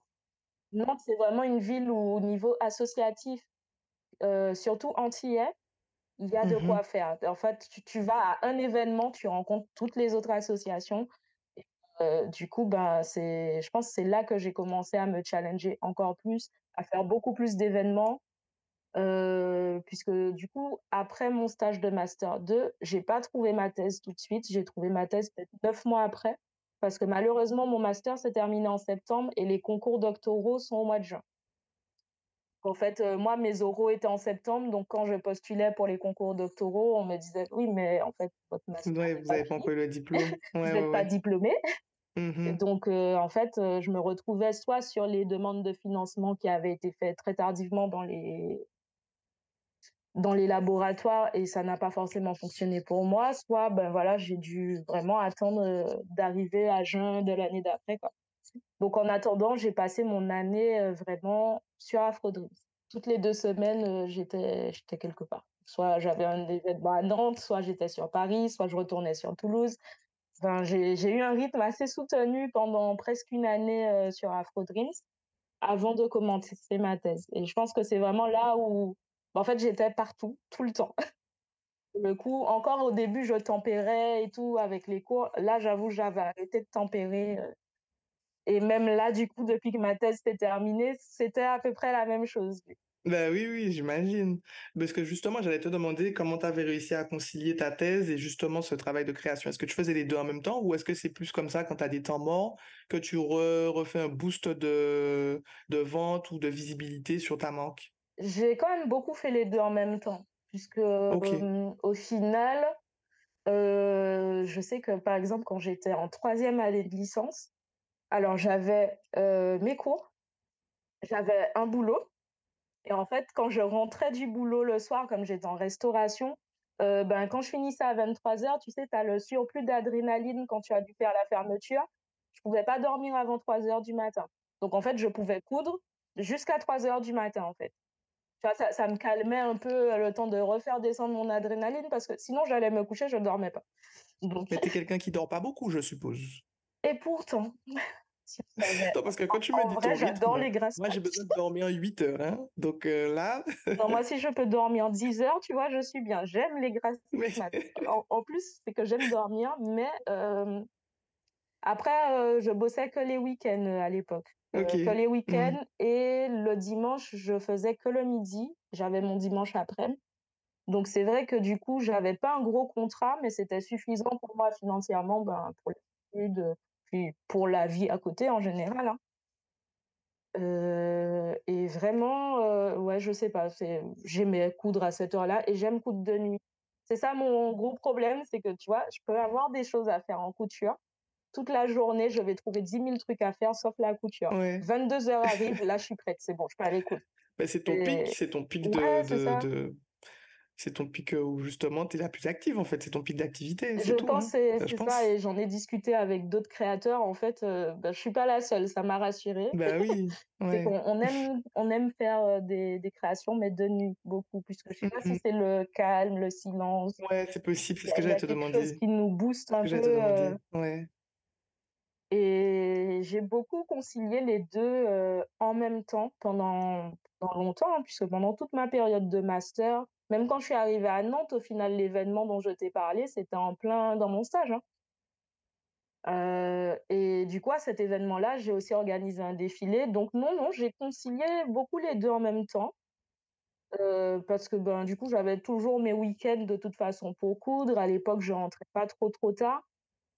Nantes, c'est vraiment une ville où au niveau associatif, heu, surtout antillais, il y a de Mmh quoi faire. En fait, tu tu vas à un événement, tu rencontres toutes les autres associations et heu, du coup, c'est je pense que c'est là que j'ai commencé à me challenger encore plus, à faire beaucoup plus d'événements, heu, puisque du coup, après mon stage de master 2, j'ai pas trouvé ma thèse tout de suite, j'ai trouvé ma thèse peut-être 9 mois après, parce que malheureusement mon master s'est terminé en septembre et les concours doctoraux sont au mois de juin. En fait, heu, moi, mes oraux étaient en septembre, donc quand je postulais pour les concours doctoraux, on me disait: «Oui, mais en fait, votre master Ouais, vous pas avez pas encore eu le diplôme. *laughs* vous Ouais, ouais, êtes pas diplômé». Mmh donc heu, en fait, heu, je me retrouvais soit sur les demandes de financement qui avaient été faites très tardivement dans les dans les laboratoires et ça n'a pas forcément fonctionné pour moi, soit, ben, voilà, j'ai dû vraiment attendre, heu, d'arriver à juin de l'année d'après. Donc en attendant, j'ai passé mon année, heu, vraiment sur Afro Dreams. Toutes les 2 semaines, heu, j'étais quelque part. Soit j'avais un événement à Nantes, soit j'étais sur Paris, soit je retournais sur Toulouse. Enfin, j'ai eu un rythme assez soutenu pendant presque une année, sur Afro Dreams, avant de commencer ma thèse et je pense que c'est vraiment là où, en fait, j'étais partout, tout le temps. Le coup, encore au début, je tempérais et tout avec les cours. Là, j'avoue, j'avais arrêté de tempérer, heu et même là, du coup, depuis que ma thèse s'est terminée, c'était à peu près la même chose. Bah, oui, oui, j'imagine. Parce que justement, j'allais te demander comment tu avais réussi à concilier ta thèse et justement ce travail de création. Est-ce que tu faisais les 2 en même temps ou est-ce que c'est plus comme ça quand tu as des temps morts que tu re refais un boost de de vente ou de visibilité sur ta marque? J'ai quand même beaucoup fait les 2 en même temps puisque, hem, au final, heu, je sais que, par exemple, quand j'étais en troisième année de licence, alors j'avais, heu, mes cours, j'avais un boulot et en fait, quand je rentrais du boulot le soir, comme j'étais en restauration, ben, quand je finissais à 23:00, tu sais, tu as le surplus d'adrénaline quand tu as dû faire la fermeture. Je pouvais pas dormir avant 3:00 du matin. Donc en fait, je pouvais coudre jusqu'à 3:00 du matin, en fait. Tu vois, ça ça me calmait un peu, le temps de refaire descendre mon adrénaline parce que sinon j'allais me coucher, je dormais pas. Donc Mais tu es quelqu'un qui dort pas beaucoup, je suppose? et pourtant, *laughs* Non, parce que quand tu me dis vrai, ton rythme, les grasses moi j'ai besoin de dormir 8 heures, hein. Donc heu, là *laughs* Non, moi, si je peux dormir 10 heures, tu vois, je suis bien. J'aime les grasses mais. *laughs* En en plus, c'est que j'aime dormir, mais hem, après, heu, je bossais que les week-ends, à l'époque, heu, que les Mmh. week-ends et le dimanche, je faisais que le midi. J'avais mon dimanche après-midi. Donc c'est vrai que du coup, j'avais pas un gros contrat, mais c'était suffisant pour moi financièrement, ben, pour heu, puis pour la vie à côté en général, hein. Heu et vraiment, heu, ouais, je sais pas, j'aimais coudre à cette heure-là et j'aime coudre de nuit. C'est ça mon gros problème, c'est que, tu vois, je peux avoir des choses à faire en couture. Toute la journée, je vais trouver dix mille trucs à faire sauf la couture. Ouais. Vingt-deux heures *laughs* arrive, là, je suis prête, c'est bon, je peux aller Bah, c'est ton pic, c'est ton pic de ouais, c'est de ça. de c'est ton pic, heu, où justement tu es la plus active en fait, c'est ton pic d'activité, Je tout, pense hein. c'est c'est ça pense. et j'en ai discuté avec d'autres créateurs. En fait, heu, bah, je suis pas la seule, ça m'a rassurée. Bah oui, *laughs* ouais. on aime on aime faire, heu, des des créations, mais de nuit, beaucoup, puisque je sais pas si c'est le calme, le silence, Ouais, c'est possible, c'est ce que j'allais te quelque chose demander. qui nous booste un peu, demander. Ouais. Et j'ai beaucoup concilié les 2 heu, en même temps pendant pendant longtemps, hein, puisque pendant toute ma période de master, même quand je suis arrivée à Nantes, au final, l'événement dont je t'ai parlé, c'était en plein dans mon stage, hein. Heu et du coup, à cet événement-là, j'ai aussi organisé un défilé. Donc non, non, j'ai concilié beaucoup les 2 en même temps, heu, parce que, ben, du coup, j'avais toujours mes week-ends de toute façon pour coudre. À l'époque, je rentrais pas trop, trop tard.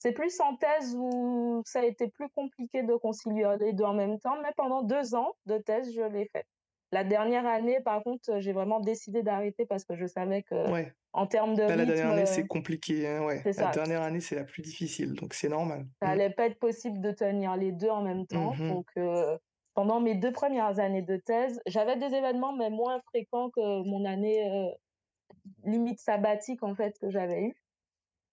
C'est plus en thèse où ça a été plus compliqué de concilier les 2 en même temps, mais pendant 2 ans de thèse, je l'ai fait. La dernière année, par contre, j'ai vraiment décidé d'arrêter parce que je savais Ouais. qu'en termes de Là, la dernière année, heu c'est compliqué, hein, ouais. La ça. dernière année, c'est la plus difficile, donc c'est normal. Ça Mmh. allait pas être possible de tenir les 2 en même temps, mh. donc heu, pendant mes 2 premières années de thèse, j'avais des événements, mais moins fréquents que mon année, heu, limite sabbatique, en fait, que j'avais eue.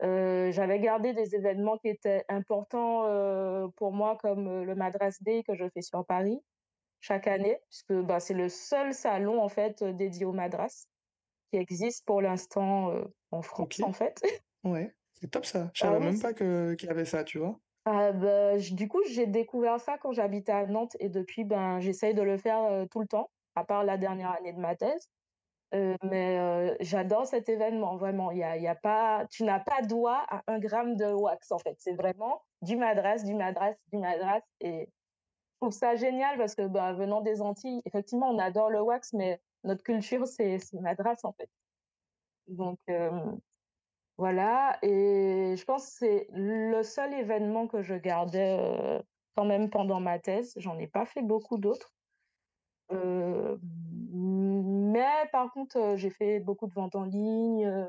Heu, j'avais gardé des événements qui étaient importants, heu, pour moi, comme, heu, le Madras Day que je fais sur Paris, chaque année, puisque, bah, c'est le seul salon, en fait, dédié au Madras qui existe pour l'instant, en France, en fait. Ouais, c'est top ça. Je *laughs* Ah savais même c'est pas que qu'il y avait ça, tu vois? Ah bah, j du coup, j'ai découvert ça quand j'habitais à Nantes et depuis, ben, j'essaye de le faire, tout le temps, à part la dernière année de ma thèse. Heu, mais heu, j'adore cet événement, vraiment. Y a y a pas tu n'as pas droit à un gramme de wax, en fait. C'est vraiment du madras, du madras, du madras et je trouve ça génial parce que, bah, venant des Antilles, effectivement, on adore le wax, mais notre culture, c'est madras, en fait. Donc hem voilà et je pense que c'est le seul événement que je gardais, quand même pendant ma thèse. J'en ai pas fait beaucoup d'autres. Heu, mais par contre, j'ai fait beaucoup de ventes en ligne,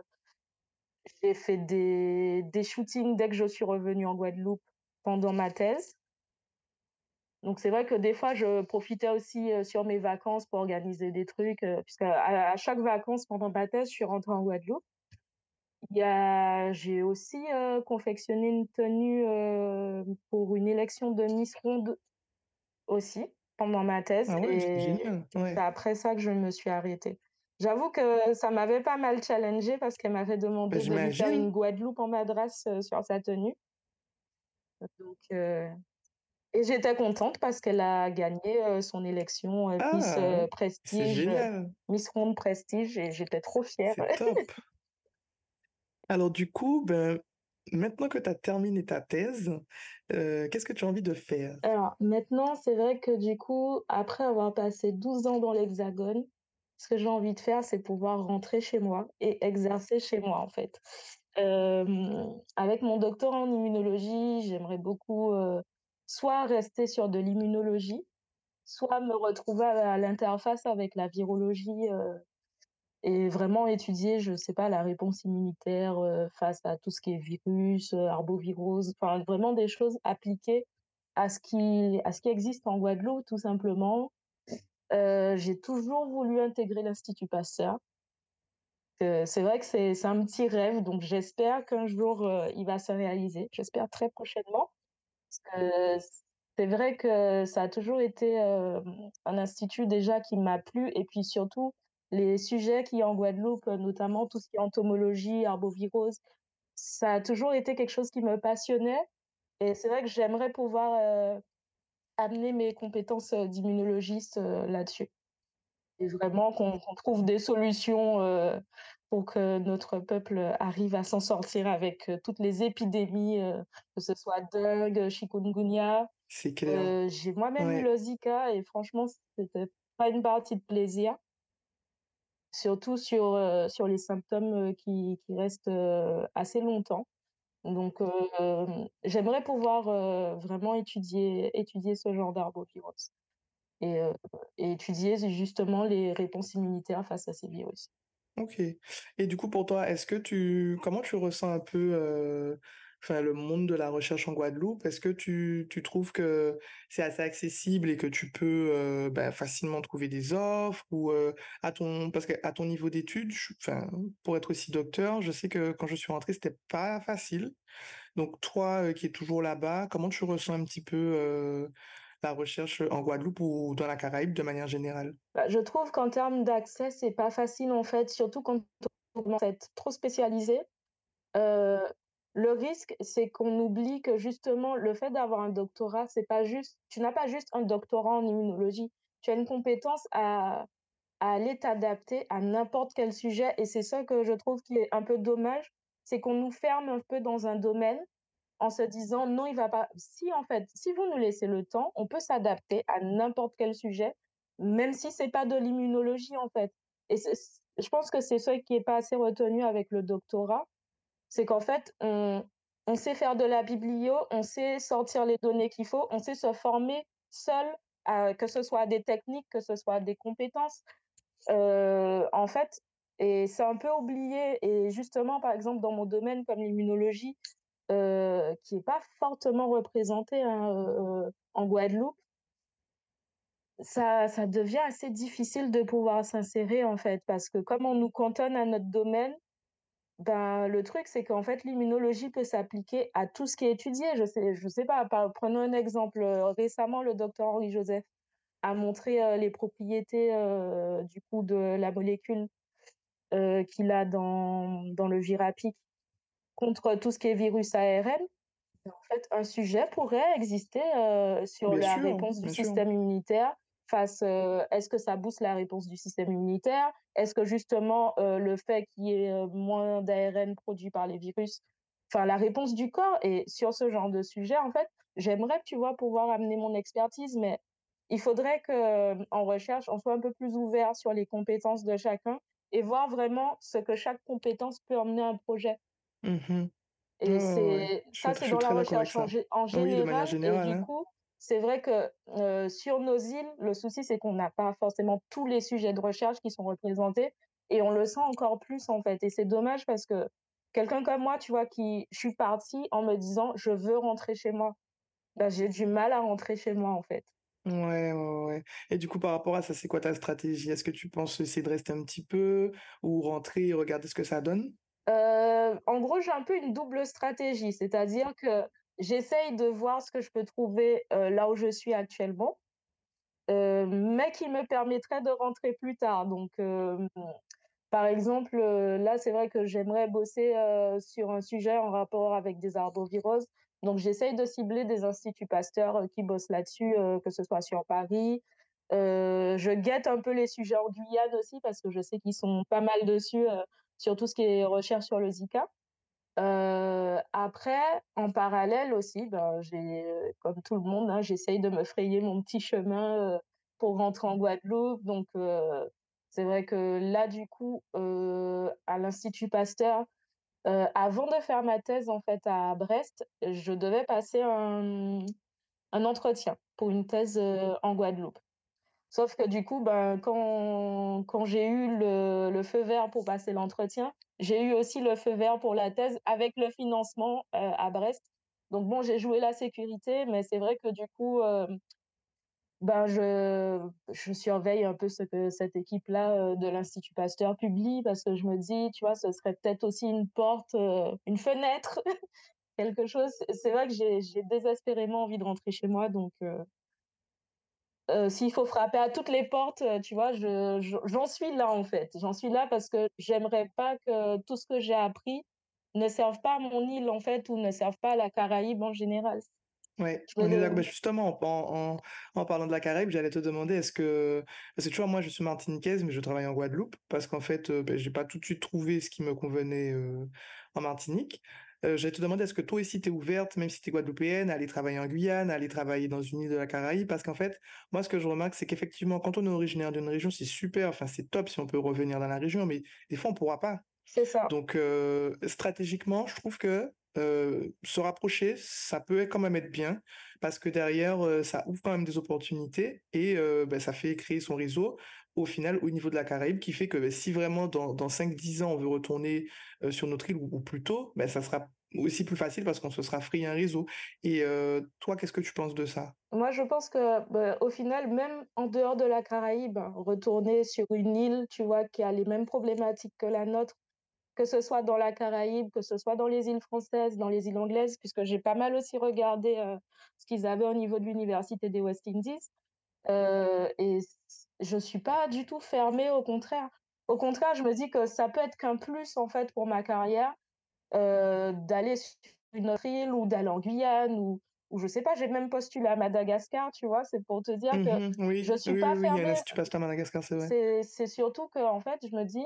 j'ai fait des des shootings dès que je suis revenue en Guadeloupe pendant ma thèse. Donc c'est vrai que des fois, je profitais aussi, sur mes vacances pour organiser des trucs, à chaque vacances pendant ma thèse, je suis rentrée en Guadeloupe. J'ai aussi, confectionné une tenue, pour une élection de Miss Monde aussi, pendant ma thèse Ah ouais, et c'est après ça que je me suis arrêtée. J'avoue que ça m'avait pas mal challengée parce qu'elle m'avait Bah, demandé de lui faire une Guadeloupe en madras, heu, sur sa tenue. Donc heu et j'étais contente parce qu'elle a gagné, heu, son élection, Miss, Ah! Prestige, Miss Monde Prestige et j'étais trop fière. top. *laughs* Alors du coup, ben, maintenant que tu as terminé ta thèse, heu, qu'est-ce que tu as envie de faire? Alors maintenant, c'est vrai que du coup, après avoir passé 12 ans dans l'Hexagone, ce que j'ai envie de faire, c'est pouvoir rentrer chez moi et exercer chez moi, en fait. Avec mon doctorat en immunologie, j'aimerais beaucoup, heu, soit rester sur de l'immunologie, soit me retrouver à l'interface avec la virologie, heu et vraiment étudier, je sais pas, la réponse immunitaire, heu, face à tout ce qui est virus, heu, arbovirose, enfin vraiment des choses appliquées à ce qui à ce qui existe en Guadeloupe, tout simplement. Heu, j'ai toujours voulu intégrer l'Institut Pasteur. C'est vrai que c'est un petit rêve, donc j'espère qu'un jour, il va se réaliser. J'espère très prochainement. C'est vrai que ça a toujours été, un institut déjà qui m'a plu et puis surtout les sujets qu'il y a en Guadeloupe, heu, notamment tout ce qui est entomologie, arbovirose, ça a toujours été quelque chose qui me passionnait et c'est vrai que j'aimerais pouvoir, heu, amener mes compétences, heu, d'immunologiste, là-dessus et vraiment qu'on trouve des solutions, pour que notre peuple, arrive à s'en sortir avec, toutes les épidémies, que ce soit dengue, chikungunya. C'est clair. J'ai moi-même eu le Zika et franchement, c'était pas une partie de plaisir, surtout sur, heu, sur les symptômes, qui qui restent, assez longtemps. Donc, hem, j'aimerais pouvoir, vraiment étudier étudier ce genre d'arbovirus et et étudier justement les réponses immunitaires face à ces virus. OK et du coup pour toi, est-ce que tu comment tu ressens un peu, enfin le monde de la recherche en Guadeloupe? Est-ce que tu tu trouves que c'est assez accessible et que tu peux, heu, bah, facilement trouver des offres ou, heu, à ton parce qu'à ton niveau d'études, enfin, pour être aussi docteur, je sais que quand je suis rentrée, c'était pas facile. Donc toi, heu, qui es toujours là-bas, comment tu ressens un petit peu, la recherche, en Guadeloupe ou dans la Caraïbe de manière générale? Bah, je trouve qu'en termes d'accès, c'est pas facile en fait, surtout quand on commence à être trop spécialisé. Le risque, c'est qu'on oublie que justement le fait d'avoir un doctorat, c'est pas juste tu n'as pas juste un doctorat en immunologie. Tu as une compétence à aller t'adapter à n'importe quel sujet. Et c'est ça que je trouve qui est un peu dommage, c'est qu'on nous ferme un peu dans un domaine en se disant: «Non, il va pas» si en fait, si vous nous laissez le temps, on peut s'adapter à n'importe quel sujet, même si c'est pas de l'immunologie en fait. Et je pense que c'est ça qui est pas assez retenu avec le doctorat, c'est qu'en fait, on on sait faire de la biblio, on sait sortir les données qu'il faut, on sait se former seul, à que ce soit des techniques, que ce soit des compétences. Heu, en fait et c'est un peu oublié et justement, par exemple, dans mon domaine comme l'immunologie, heu, qui est pas fortement représenté, hein, en Guadeloupe, ça ça devient assez difficile de pouvoir s'insérer, en fait, parce que comme on nous cantonne à notre domaine, ben, le truc, c'est qu'en fait, l'immunologie peut s'appliquer à tout ce qui est étudié. Je sais je sais pas, par prenons un exemple, heu, récemment, le docteur Henri Joseph a montré, heu, les propriétés, heu, du coup, de la molécule, qu'il a dans dans le Virapic contre tout ce qui est virus ARN. En fait, un sujet pourrait exister, sur Bien la sûr, réponse du sûr. système immunitaire face, heu, est-ce que ça booste la réponse du système immunitaire? Est-ce que justement, heu, le fait qu'il y ait, heu, moins d'ARN produit par les virus enfin la réponse du corps? Et sur ce genre de sujet, en fait, j'aimerais, tu vois, pouvoir amener mon expertise, mais il faudrait que, en recherche, on soit un peu plus ouvert sur les compétences de chacun et voir vraiment ce que chaque compétence peut emmener à un projet. Mmh Et c'est ça, c'est dans la recherche en en Oui, de manière général et générale, du hein. coup, c'est vrai que, sur nos îles, le souci, c'est qu'on n'a pas forcément tous les sujets de recherche qui sont représentés et on le sent encore plus, en fait et c'est dommage parce que quelqu'un comme moi, tu vois, qui je suis partie en me disant: «Je veux rentrer chez moi». Bah, j'ai du mal à rentrer chez moi, en fait. Ouais, ouais, ouais. Et du coup, par rapport à ça, c'est quoi ta stratégie? Est-ce que tu penses essayer de rester un petit peu ou rentrer et regarder ce que ça donne? En gros, j'ai un peu une double stratégie, c'est-à-dire que j'essaye de voir ce que je peux trouver, heu, là où je suis actuellement mais qui me permettrait de rentrer plus tard. Donc, par exemple, là, c'est vrai que j'aimerais bosser sur un sujet en rapport avec des arboviroses. Donc, j'essaye de cibler des instituts Pasteur qui bossent là-dessus, que ce soit sur Paris. je guette un peu les sujets en Guyane aussi parce que je sais qu'ils sont pas mal dessus, sur tout ce qui est recherche sur le Zika. Après, en parallèle aussi, ben, j'ai, comme tout le monde, hein, j'essaye de me frayer mon petit chemin pour rentrer en Guadeloupe. Donc, c'est vrai que là, du coup, à l'Institut Pasteur, avant de faire ma thèse en fait à Brest, je devais passer un, un entretien pour une thèse en Guadeloupe. Sauf que du coup, ben, quand, quand j'ai eu le, le, feu vert pour passer l'entretien, j'ai eu aussi le feu vert pour la thèse avec le financement à Brest. Donc bon, j'ai joué la sécurité, mais c'est vrai que du coup, ben je, je surveille un peu ce que cette équipe-là de l'Institut Pasteur publie parce que je me dis, tu vois, ce serait peut-être aussi une porte, une fenêtre, *laughs* quelque chose. C'est vrai que j'ai désespérément envie de rentrer chez moi, donc s'il faut frapper à toutes les portes, tu vois, j'en je, suis là en fait. J'en suis là parce que j'aimerais pas que tout ce que j'ai appris ne serve pas à mon île en fait ou ne serve pas à la Caraïbe en général. Ouais, on est d'accord. Bah, justement, en, en, parlant de la Caraïbe, j'allais te demander, est-ce que... Parce que tu vois, moi, je suis martiniquaise, mais je travaille en Guadeloupe, parce qu'en fait, je bah, j'ai pas tout de suite trouvé ce qui me convenait en Martinique. J'allais te demander, est-ce que toi aussi, tu es ouverte, même si tu es guadeloupéenne, à aller travailler en Guyane, à aller travailler dans une île de la Caraïbe? Parce qu'en fait, moi, ce que je remarque, c'est qu'effectivement, quand on est originaire d'une région, c'est super, enfin, c'est top si on peut revenir dans la région, mais des fois, on pourra pas. C'est ça. Donc, stratégiquement, je trouve que se rapprocher, ça peut quand même être bien parce que derrière, ça ouvre quand même des opportunités et ben, ça fait créer son réseau au final au niveau de la Caraïbe qui fait que ben, si vraiment dans, dans 5-10 ans on veut retourner sur notre île ou, plus tôt, ben, ça sera aussi plus facile parce qu'on se sera free un réseau. Et toi, qu'est-ce que tu penses de ça? Moi, je pense que ben, au final, même en dehors de la Caraïbe, retourner sur une île, tu vois, qui a les mêmes problématiques que la nôtre, que ce soit dans la Caraïbe, que ce soit dans les îles françaises, dans les îles anglaises, puisque j'ai pas mal aussi regardé ce qu'ils avaient au niveau de l'université des West Indies. et je suis pas du tout fermée, au contraire. Au contraire, je me dis que ça peut être qu'un plus en fait pour ma carrière d'aller sur une autre île ou d'aller en Guyane ou ou je sais pas, j'ai même postulé à Madagascar, tu vois, c'est pour te dire que mmh oui, je suis pas fermée. Oui, si tu passes à Madagascar, c'est vrai. C'est surtout que en fait, je me dis,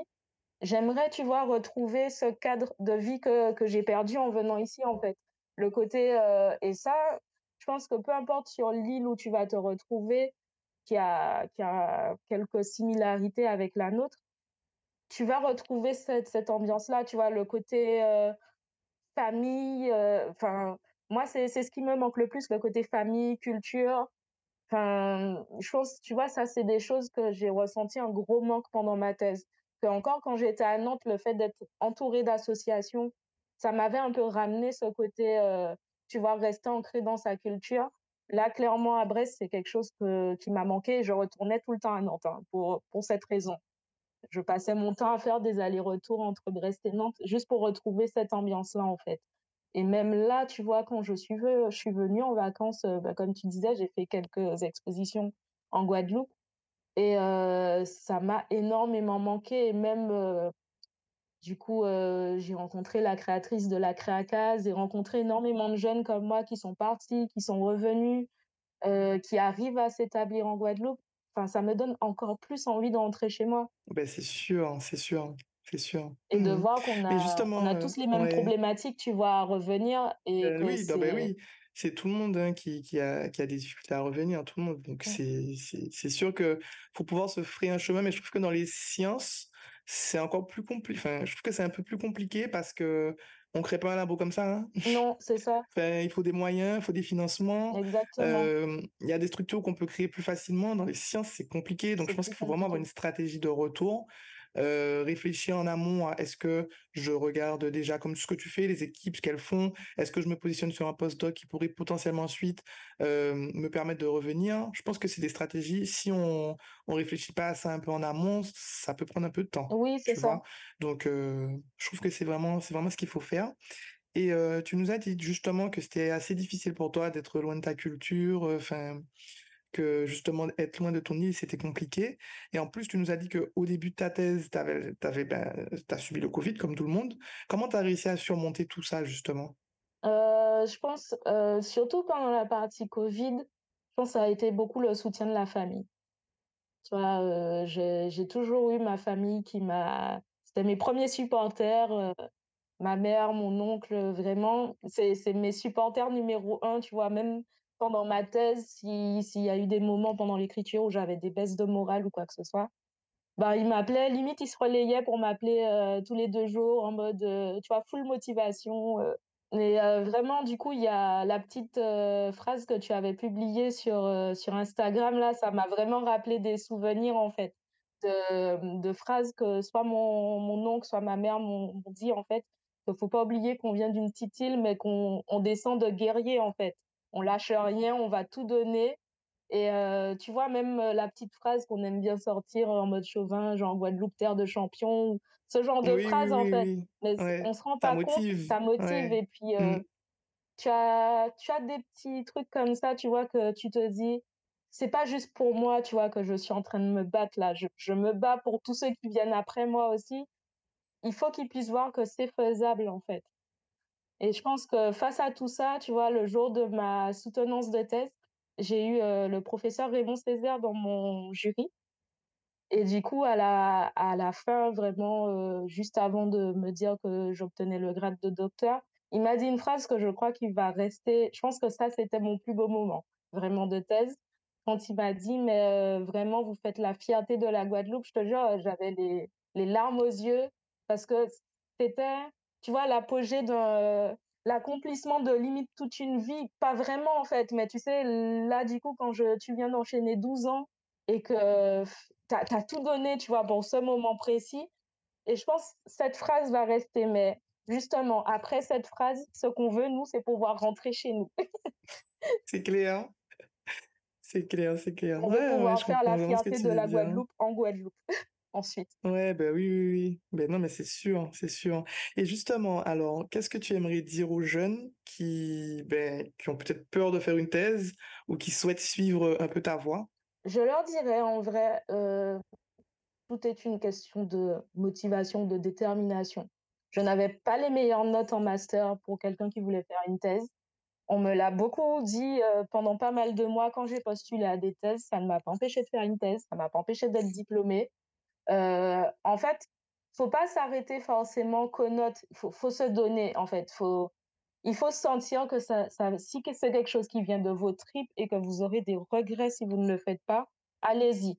J'aimerais, tu vois, retrouver ce cadre de vie que, que j'ai perdu en venant ici, en fait. Le côté, euh, et ça, je pense que peu importe sur l'île où tu vas te retrouver, qui a, qui a quelques similarités avec la nôtre, tu vas retrouver cette, cette ambiance-là, tu vois, le côté euh, famille. Euh, enfin, moi, c'est ce qui me manque le plus, le côté famille, culture. Enfin, je pense, tu vois, ça, c'est des choses que j'ai ressenti un gros manque pendant ma thèse que encore quand j'étais à Nantes, le fait d'être entourée d'associations, ça m'avait un peu ramené ce côté, euh, tu vois, rester ancré dans sa culture. Là, clairement, à Brest, c'est quelque chose qui m'a manqué. Je retournais tout le temps à Nantes hein, pour, pour cette raison. Je passais mon temps à faire des allers-retours entre Brest et Nantes juste pour retrouver cette ambiance-là, en fait. Et même là, tu vois, quand je suis, venue en vacances, euh, bah, comme tu disais, j'ai fait quelques expositions en Guadeloupe. Et ça m'a énormément manqué et même, du coup, j'ai rencontré la créatrice de la Créacase j'ai rencontré énormément de jeunes comme moi qui sont partis, qui sont revenus, qui arrivent à s'établir en Guadeloupe. Enfin, ça me donne encore plus envie de rentrer chez moi. Ben, c'est sûr, c'est sûr, c'est sûr. Et de mmh voir qu'on a on a tous les mêmes problématiques, tu vois, à revenir et que oui, ben oui c'est tout le monde hein, qui, qui, a, qui a des difficultés à revenir, tout le monde. Donc, c'est, c'est, sûr que faut pouvoir se frayer un chemin, mais je trouve que dans les sciences, c'est encore plus compliqué. Enfin, je trouve que c'est un peu plus compliqué parce que on crée pas un labo comme ça. Hein. Non, c'est ça. *laughs* Enfin, il faut des moyens, il faut des financements. Exactement. Il y a des structures qu'on peut créer plus facilement. Dans les sciences, c'est compliqué. Donc, je pense qu'il faut vraiment avoir une stratégie de retour. Euh, réfléchir en amont à est-ce que je regarde déjà comme ce que tu fais, les équipes, ce qu'elles font, est-ce que je me positionne sur un postdoc qui pourrait potentiellement ensuite euh, me permettre de revenir. Je pense que c'est des stratégies. Si on on réfléchit pas à ça un peu en amont, ça peut prendre un peu de temps. Oui, c'est ça. Donc, euh, je trouve que c'est vraiment c'est vraiment ce qu'il faut faire. Et tu nous as dit justement que c'était assez difficile pour toi d'être loin de ta culture, enfin justement être loin de ton île, c'était compliqué. Et en plus, tu nous as dit qu'au début de ta thèse, tu avais, ben, as subi le Covid comme tout le monde. Comment tu as réussi à surmonter tout ça, justement? Euh, Je pense, euh, surtout pendant la partie Covid, je pense que ça a été beaucoup le soutien de la famille. Tu vois, euh, j'ai toujours eu ma famille qui m'a... C'était mes premiers supporters ma mère, mon oncle, vraiment, c'est mes supporters numéro un, tu vois, même pendant ma thèse, s'il y a eu des moments pendant l'écriture où j'avais des baisses de morale ou quoi que ce soit, bah, ils m'appelaient, limite, ils se relayaient pour m'appeler euh, tous les deux jours en mode, euh, tu vois, full motivation. Euh. Et vraiment, du coup, il y a la petite phrase que tu avais publiée sur, sur Instagram, là, ça m'a vraiment rappelé des souvenirs, en fait, de, phrases que soit mon, mon oncle, soit ma mère m'ont dit, en fait, ne faut pas oublier qu'on vient d'une petite île, mais qu'on on descend de guerriers, en fait. On lâche rien, on va tout donner. Et euh, tu vois, même la petite phrase qu'on aime bien sortir en mode chauvin, genre Guadeloupe, terre de champion, ce genre de phrase, en fait. Mais on se rend pas compte, ça motive. Et puis, euh, mmh. tu, as, tu as des petits trucs comme ça, tu vois, que tu te dis, c'est pas juste pour moi, tu vois, que je suis en train de me battre là. Je, je me bats pour tous ceux qui viennent après moi aussi il faut qu'ils puissent voir que c'est faisable, en fait. Et je pense que face à tout ça, tu vois, le jour de ma soutenance de thèse, j'ai eu euh, le professeur Raymond Césaire dans mon jury. Et du coup, à la, à la fin, vraiment, euh, juste avant de me dire que j'obtenais le grade de docteur, il m'a dit une phrase que je crois qu'il va rester. Je pense que ça, c'était mon plus beau moment, vraiment, de thèse. Quand il m'a dit, mais euh, vraiment, vous faites la fierté de la Guadeloupe, je te jure, j'avais les, les larmes aux yeux parce que c'était, tu vois, l'apogée de l'accomplissement de limite toute une vie, pas vraiment en fait, mais tu sais, là du coup, quand je, tu viens d'enchaîner 12 ans et que tu as, tout donné, tu vois, pour ce moment précis, et je pense que cette phrase va rester, mais justement, après cette phrase, ce qu'on veut, nous, c'est pouvoir rentrer chez nous. *laughs* c'est clair. C'est clair, c'est clair. On veut pouvoir faire la fierté de la Guadeloupe en Guadeloupe ensuite. Ouais, ben oui, oui, oui. Ben non, mais c'est sûr, c'est sûr. Et justement, alors, qu'est-ce que tu aimerais dire aux jeunes qui, ben, qui ont peut-être peur de faire une thèse ou qui souhaitent suivre un peu ta voie? Je leur dirais, en vrai, euh, tout est une question de motivation, de détermination. Je n'avais pas les meilleures notes en master pour quelqu'un qui voulait faire une thèse. On me l'a beaucoup dit euh, pendant pas mal de mois quand j'ai postulé à des thèses. Ça ne m'a pas empêché de faire une thèse, ça ne m'a pas empêché d'être diplômée. Euh, en fait, faut pas s'arrêter forcément qu'aux notes. Faut, faut se donner, en fait. Faut, il faut sentir que ça, ça si c'est quelque chose qui vient de vos tripes et que vous aurez des regrets si vous ne le faites pas, allez-y.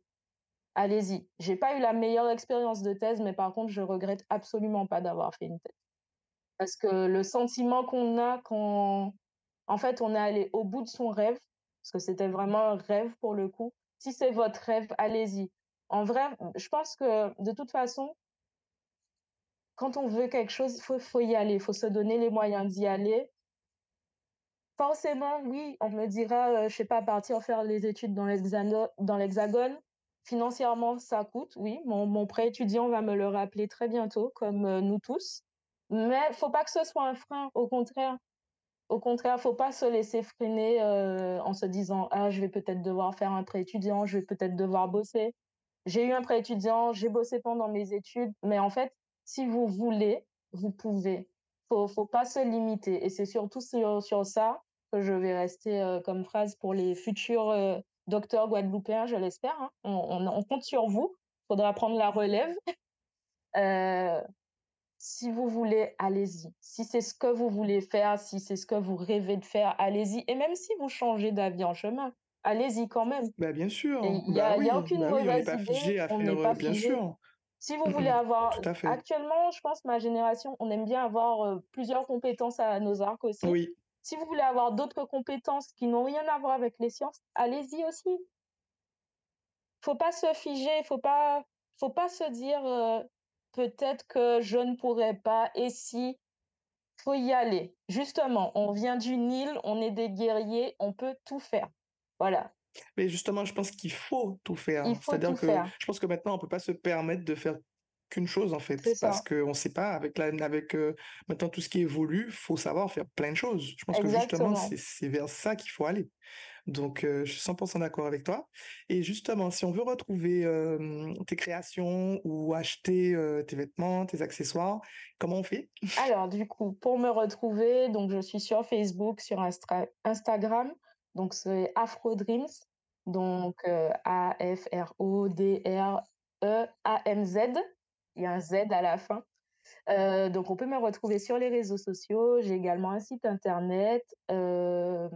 Allez-y. J'ai pas eu la meilleure expérience de thèse, mais par contre, je regrette absolument pas d'avoir fait une thèse. Parce que le sentiment qu'on a quand, en fait, on est allé au bout de son rêve, parce que c'était vraiment un rêve pour le coup. Si c'est votre rêve, allez-y en vrai, je pense que de toute façon, quand on veut quelque chose, il faut, y aller, il faut se donner les moyens d'y aller. Forcément, oui, on me dira, euh, je sais pas, partir faire les études dans l'Hexagone. Financièrement, ça coûte, oui. Mon, mon prêt étudiant va me le rappeler très bientôt, comme euh, nous tous. Mais faut pas que ce soit un frein, au contraire. Au contraire, faut pas se laisser freiner euh, en se disant, ah, je vais peut-être devoir faire un prêt étudiant, je vais peut-être devoir bosser. J'ai eu un prêt étudiant, j'ai bossé pendant mes études, mais en fait, si vous voulez, vous pouvez. Faut, faut pas se limiter. Et c'est surtout sur, ça que je vais rester euh, comme phrase pour les futurs euh, docteurs guadeloupéens, je l'espère. Hein. On, compte sur vous. Faudra prendre la relève. Euh, si vous voulez, allez-y. Si c'est ce que vous voulez faire, si c'est ce que vous rêvez de faire, allez-y. Et même si vous changez d'avis en chemin, allez-y quand même. Bah, bien sûr. Il n'y a, bah a aucune bah mauvaise on n'est pas figé à faire, bien sûr. Si vous voulez *laughs* avoir, actuellement, je pense ma génération, on aime bien avoir plusieurs compétences à nos arcs aussi. Oui. Si vous voulez avoir d'autres compétences qui n'ont rien à voir avec les sciences, allez-y aussi. Faut pas se figer, faut pas, faut pas se dire peut-être que je ne pourrais pas. Et si, faut y aller. Justement, on vient d'une île, on est des guerriers, on peut tout faire. Voilà. Mais justement, je pense qu'il faut tout faire. C'est-à-dire que je pense que maintenant, on peut pas se permettre de faire qu'une chose, en fait. Parce qu'on ne sait pas, avec, la, avec euh, maintenant tout ce qui évolue, il faut savoir faire plein de choses. Je pense que justement, c'est vers ça qu'il faut aller. Donc, je suis 100% d'accord avec toi. Et justement, si on veut retrouver tes créations ou acheter tes vêtements, tes accessoires, comment on fait? Alors, du coup, pour me retrouver, donc je suis sur Facebook, sur Instagram. Donc, c'est Afro Dreams. Donc, A-F-R-O-D-R-E-A-M-Z. Il y a un Z à la fin. Euh, donc, on peut me retrouver sur les réseaux sociaux. J'ai également un site internet. Euh,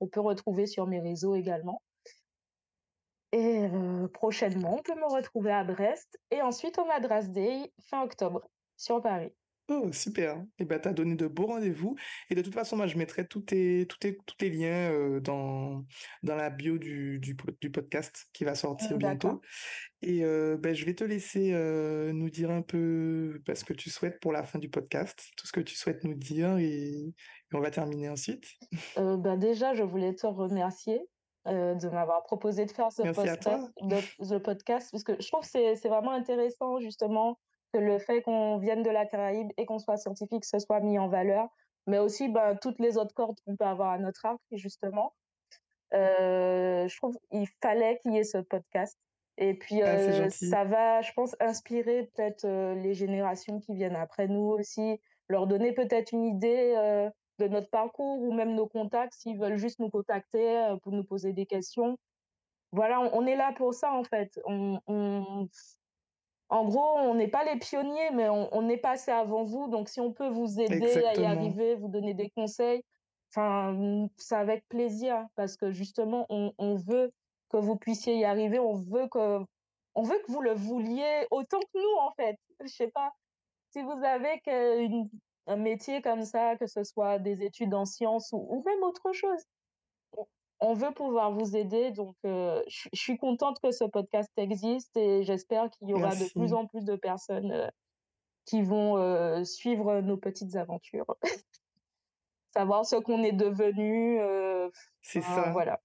on peut retrouver sur mes réseaux également. Et euh, prochainement, on peut me retrouver à Brest et ensuite au Madras Day fin octobre sur Paris. Oh, super. Et eh ben, tu as donné de beaux rendez-vous. Et de toute façon, moi, je mettrai tous tes, tous tous les liens euh, dans, dans la bio du, du, du podcast qui va sortir bientôt. Et euh, ben, je vais te laisser euh, nous dire un peu bah, ce que tu souhaites pour la fin du podcast, tout ce que tu souhaites nous dire, et, on va terminer ensuite. Ben, déjà, je voulais te remercier de m'avoir proposé de faire ce podcast, de, podcast, parce que je trouve que c'est vraiment intéressant, justement, que le fait qu'on vienne de la Caraïbe et qu'on soit scientifique, ce soit mis en valeur, mais aussi ben, toutes les autres cordes qu'on peut avoir à notre arc, justement. Euh, je trouve qu'il fallait qu'il y ait ce podcast. Et puis, ah, euh, ça va, je pense, inspirer peut-être euh, les générations qui viennent après nous aussi, leur donner peut-être une idée de notre parcours ou même nos contacts s'ils veulent juste nous contacter pour nous poser des questions. Voilà, on, est là pour ça en fait. on, en gros, on n'est pas les pionniers, mais on, est passé avant vous. Donc, si on peut vous aider à y arriver, vous donner des conseils, enfin, c'est avec plaisir parce que justement, on, veut que vous puissiez y arriver. On veut que, on veut que vous le vouliez autant que nous, en fait. Je sais pas. Si vous avez un métier comme ça, que ce soit des études en sciences ou même autre chose, on veut pouvoir vous aider. Donc, euh, je suis contente que ce podcast existe et j'espère qu'il y aura de plus en plus de personnes euh, qui vont euh, suivre nos petites aventures. *laughs* Savoir ce qu'on est devenu. C'est ça. Voilà.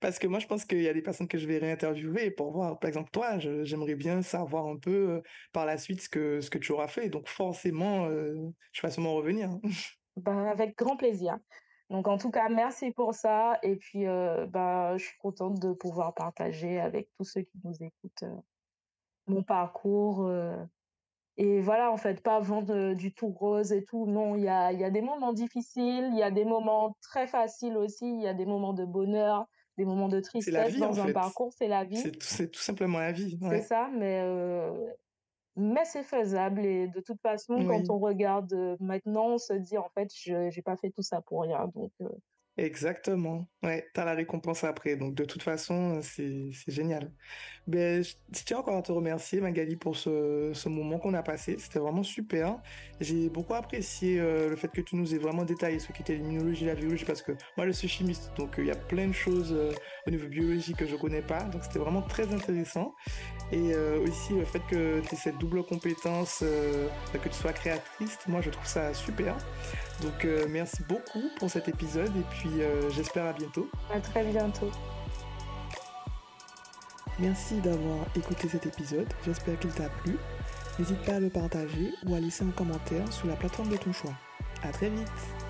Parce que moi, je pense qu'il y a des personnes que je vais réinterviewer pour voir, par exemple, toi, j'aimerais bien savoir un peu par la suite ce que, ce que tu auras fait. Donc, forcément, je vais sûrement revenir. Ben, avec grand plaisir. Donc, en tout cas, merci pour ça. Et puis, euh, bah, je suis contente de pouvoir partager avec tous ceux qui nous écoutent euh, mon parcours. Euh. et voilà, en fait, pas vendre du tout rose et tout. Non, il y a, y a des moments difficiles, il y a des moments très faciles aussi, il y a des moments de bonheur, des moments de tristesse dans un parcours, c'est la vie. C'est tout simplement la vie. C'est ça, mais mais c'est faisable et de toute façon, quand on regarde maintenant, on se dit en fait, je n'ai pas fait tout ça pour rien. Donc, Exactement. Ouais, tu as la récompense après. Donc, de toute façon, c'est génial. Ben, je, tiens encore à te remercier, Magali, pour ce, ce moment qu'on a passé. C'était vraiment super. J'ai beaucoup apprécié euh, le fait que tu nous aies vraiment détaillé ce qu'était l'immunologie et la biologie parce que moi, je suis chimiste. Donc, il y a plein de choses euh, au niveau biologie que je connais pas. Donc, c'était vraiment très intéressant. Et euh, aussi, le fait que tu aies cette double compétence, que tu sois créatrice, moi, je trouve ça super. Donc euh, merci beaucoup pour cet épisode et puis euh, j'espère à bientôt. À très bientôt. Merci d'avoir écouté cet épisode, j'espère qu'il t'a plu. N'hésite pas à le partager ou à laisser un commentaire sous la plateforme de ton choix. À très vite